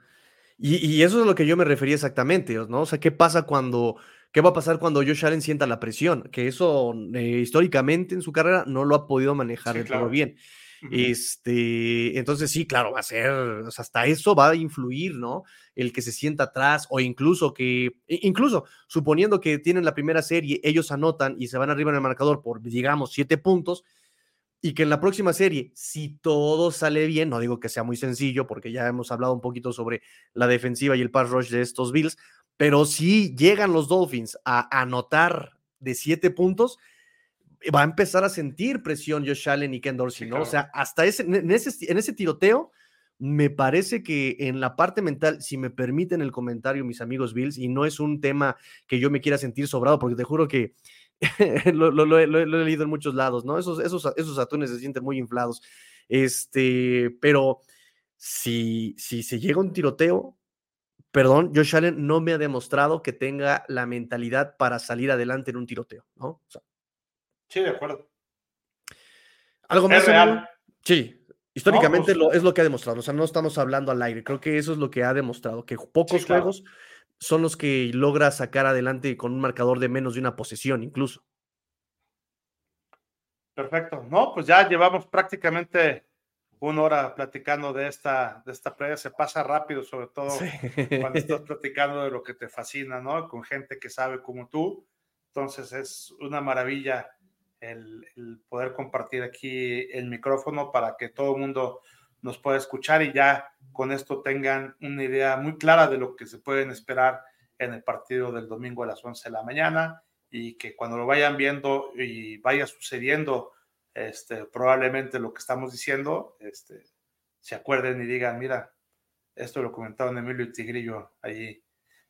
Y, y, eso es lo que yo me refería exactamente, ¿no? O sea, ¿qué pasa cuando ¿Qué va a pasar cuando Josh Allen sienta la presión? Que eso eh, históricamente en su carrera no lo ha podido manejar del todo bien. Este, entonces sí, claro, va a ser, hasta eso va a influir, ¿no? El que se sienta atrás o incluso que, incluso suponiendo que tienen la primera serie, ellos anotan y se van arriba en el marcador por, digamos, siete puntos, y que en la próxima serie, si todo sale bien, no digo que sea muy sencillo, porque ya hemos hablado un poquito sobre la defensiva y el pass rush de estos Bills, pero si llegan los Dolphins a anotar de siete puntos, va a empezar a sentir presión Josh Allen y Ken Dorsey, ¿no? O sea, hasta ese en, ese, en ese tiroteo, me parece que en la parte mental, si me permiten el comentario, mis amigos Bills, y no es un tema que yo me quiera sentir sobrado, porque te juro que lo, he leído en muchos lados, ¿no? Esos, esos, esos atunes se sienten muy inflados. Este, pero si, si se llega un tiroteo, perdón, Josh Allen no me ha demostrado que tenga la mentalidad para salir adelante en un tiroteo, ¿no? Sí, de acuerdo. ¿Algo más? real? Sí, históricamente pues es lo que ha demostrado, o sea, no estamos hablando al aire, creo que eso es lo que ha demostrado, que pocos juegos son los que logra sacar adelante con un marcador de menos de una posesión incluso. Perfecto, no, pues ya llevamos prácticamente una hora platicando de esta, de esta previa, se pasa rápido, sobre todo cuando estás platicando de lo que te fascina, ¿no? Con gente que sabe como tú. Entonces es una maravilla el, poder compartir aquí el micrófono para que todo el mundo nos pueda escuchar y ya con esto tengan una idea muy clara de lo que se pueden esperar en el partido del domingo a las 11 de la mañana y que cuando lo vayan viendo y vaya sucediendo este, probablemente lo que estamos diciendo, este, se acuerden y digan, mira, esto lo comentaron Emilio y Tigrillo ahí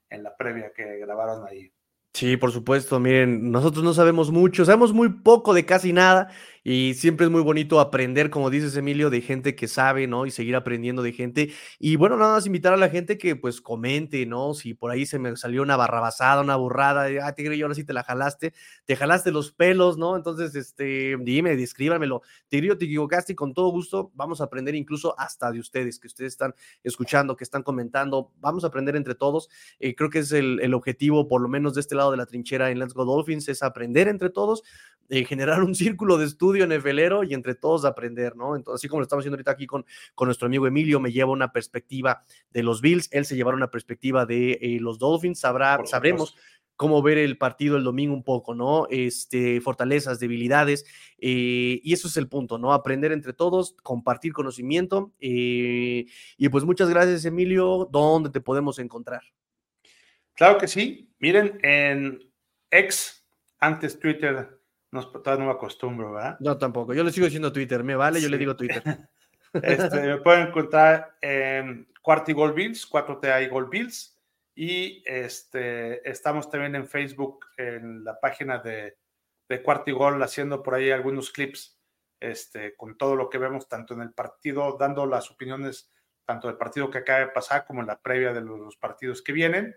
en la previa que grabaron ahí. Sí, por supuesto. Miren, nosotros no sabemos mucho, sabemos muy poco de casi nada y siempre es muy bonito aprender, como dices Emilio, de gente que sabe, ¿no? Y seguir aprendiendo de gente. Y bueno, nada más invitar a la gente que pues comente, ¿no? Si por ahí se me salió una barrabasada, una burrada, de, ah, Tigre, ahora sí te la jalaste, te jalaste los pelos, ¿no? Entonces, este, dime, descríbamelo. Tigre, te equivocaste y con todo gusto vamos a aprender incluso hasta de ustedes, que ustedes están escuchando, que están comentando. Vamos a aprender entre todos. Eh, creo que es el objetivo, por lo menos de este lado de la trinchera en Let's Go Dolphins, es aprender entre todos eh, generar un círculo de estudio nefelero y entre todos aprender, ¿no? Entonces, así como lo estamos haciendo ahorita aquí con, con nuestro amigo Emilio, me lleva una perspectiva de los Bills, él se llevará una perspectiva de eh, los Dolphins, sabrá, sabremos cómo ver el partido el domingo un poco, ¿no? Este, fortalezas, debilidades, eh, y eso es el punto, ¿no? Aprender entre todos, compartir conocimiento, y pues muchas gracias, Emilio. ¿Dónde te podemos encontrar? Claro que sí. Miren, en ex, antes Twitter, no, todavía no me acostumbro, ¿verdad? No, tampoco. Yo le sigo diciendo Twitter. Me vale, yo le digo Twitter. Este, me pueden encontrar en Cuartigol Bills, 4TA y Gold Bills. Y este, estamos también en Facebook, en la página de, de Cuartigol, haciendo por ahí algunos clips este, con todo lo que vemos, tanto en el partido, dando las opiniones, tanto del partido que acaba de pasar como en la previa de los partidos que vienen.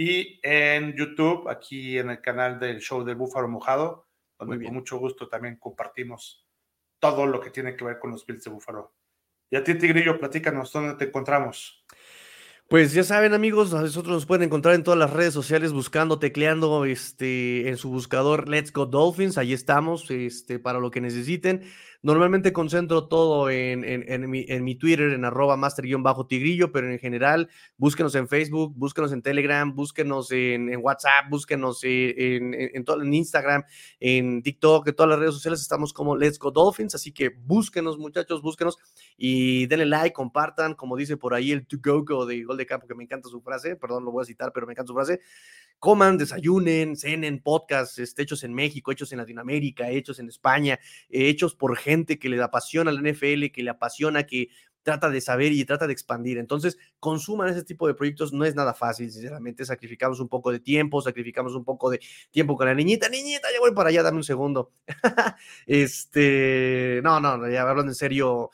Y en YouTube, aquí en el canal del show del Búfalo Mojado, donde con mucho gusto también compartimos todo lo que tiene que ver con los Bills de Búfalo. Y a ti, Tigrillo, platícanos dónde te encontramos. Pues ya saben, amigos, nosotros nos pueden encontrar en todas las redes sociales buscando, tecleando este, en su buscador Let's Go Dolphins. Ahí estamos este, para lo que necesiten. Normalmente concentro todo en, en, mi, en mi, Twitter, en arroba master-tigrillo, pero en general, búsquenos en Facebook, búsquenos en Telegram, búsquenos en, WhatsApp, búsquenos en, en, Instagram, en TikTok, en todas las redes sociales estamos como Let's Go Dolphins, así que búsquenos muchachos, búsquenos y denle like, compartan, como dice por ahí el To Go de Gol de Campo, que me encanta su frase, perdón, lo voy a citar, pero me encanta su frase coman, desayunen, cenen podcasts este, hechos en México, hechos en Latinoamérica, hechos en España, hechos por gente que le apasiona la NFL, que le apasiona, que trata de saber y trata de expandir. Entonces, consuman ese tipo de proyectos, no es nada fácil, sinceramente, sacrificamos un poco de tiempo, sacrificamos un poco de tiempo con la niñita, niñita, ya voy para allá, dame un segundo. este, no, no, ya hablando en serio,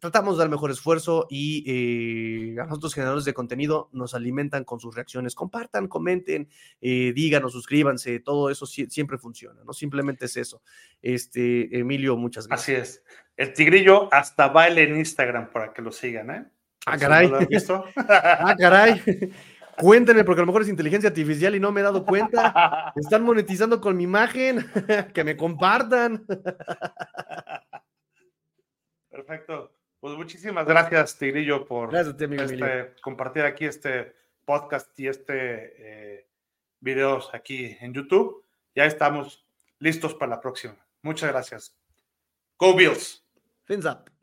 tratamos de dar mejor esfuerzo y eh, a nosotros generadores de contenido nos alimentan con sus reacciones. Compartan, comenten, eh, díganos, suscríbanse, todo eso siempre funciona, ¿no? Simplemente es eso. Este, Emilio, muchas gracias. Así es. El tigrillo hasta baile en Instagram para que lo sigan, ¿eh? Ah, caray. ah, caray. Cuéntenme, porque a lo mejor es inteligencia artificial y no me he dado cuenta. Están monetizando con mi imagen. que me compartan. Perfecto. Pues muchísimas gracias, Tigrillo, por este, compartir aquí este podcast y este eh, videos aquí en YouTube. Ya estamos listos para la próxima. Muchas gracias. Go Bills. Fins up.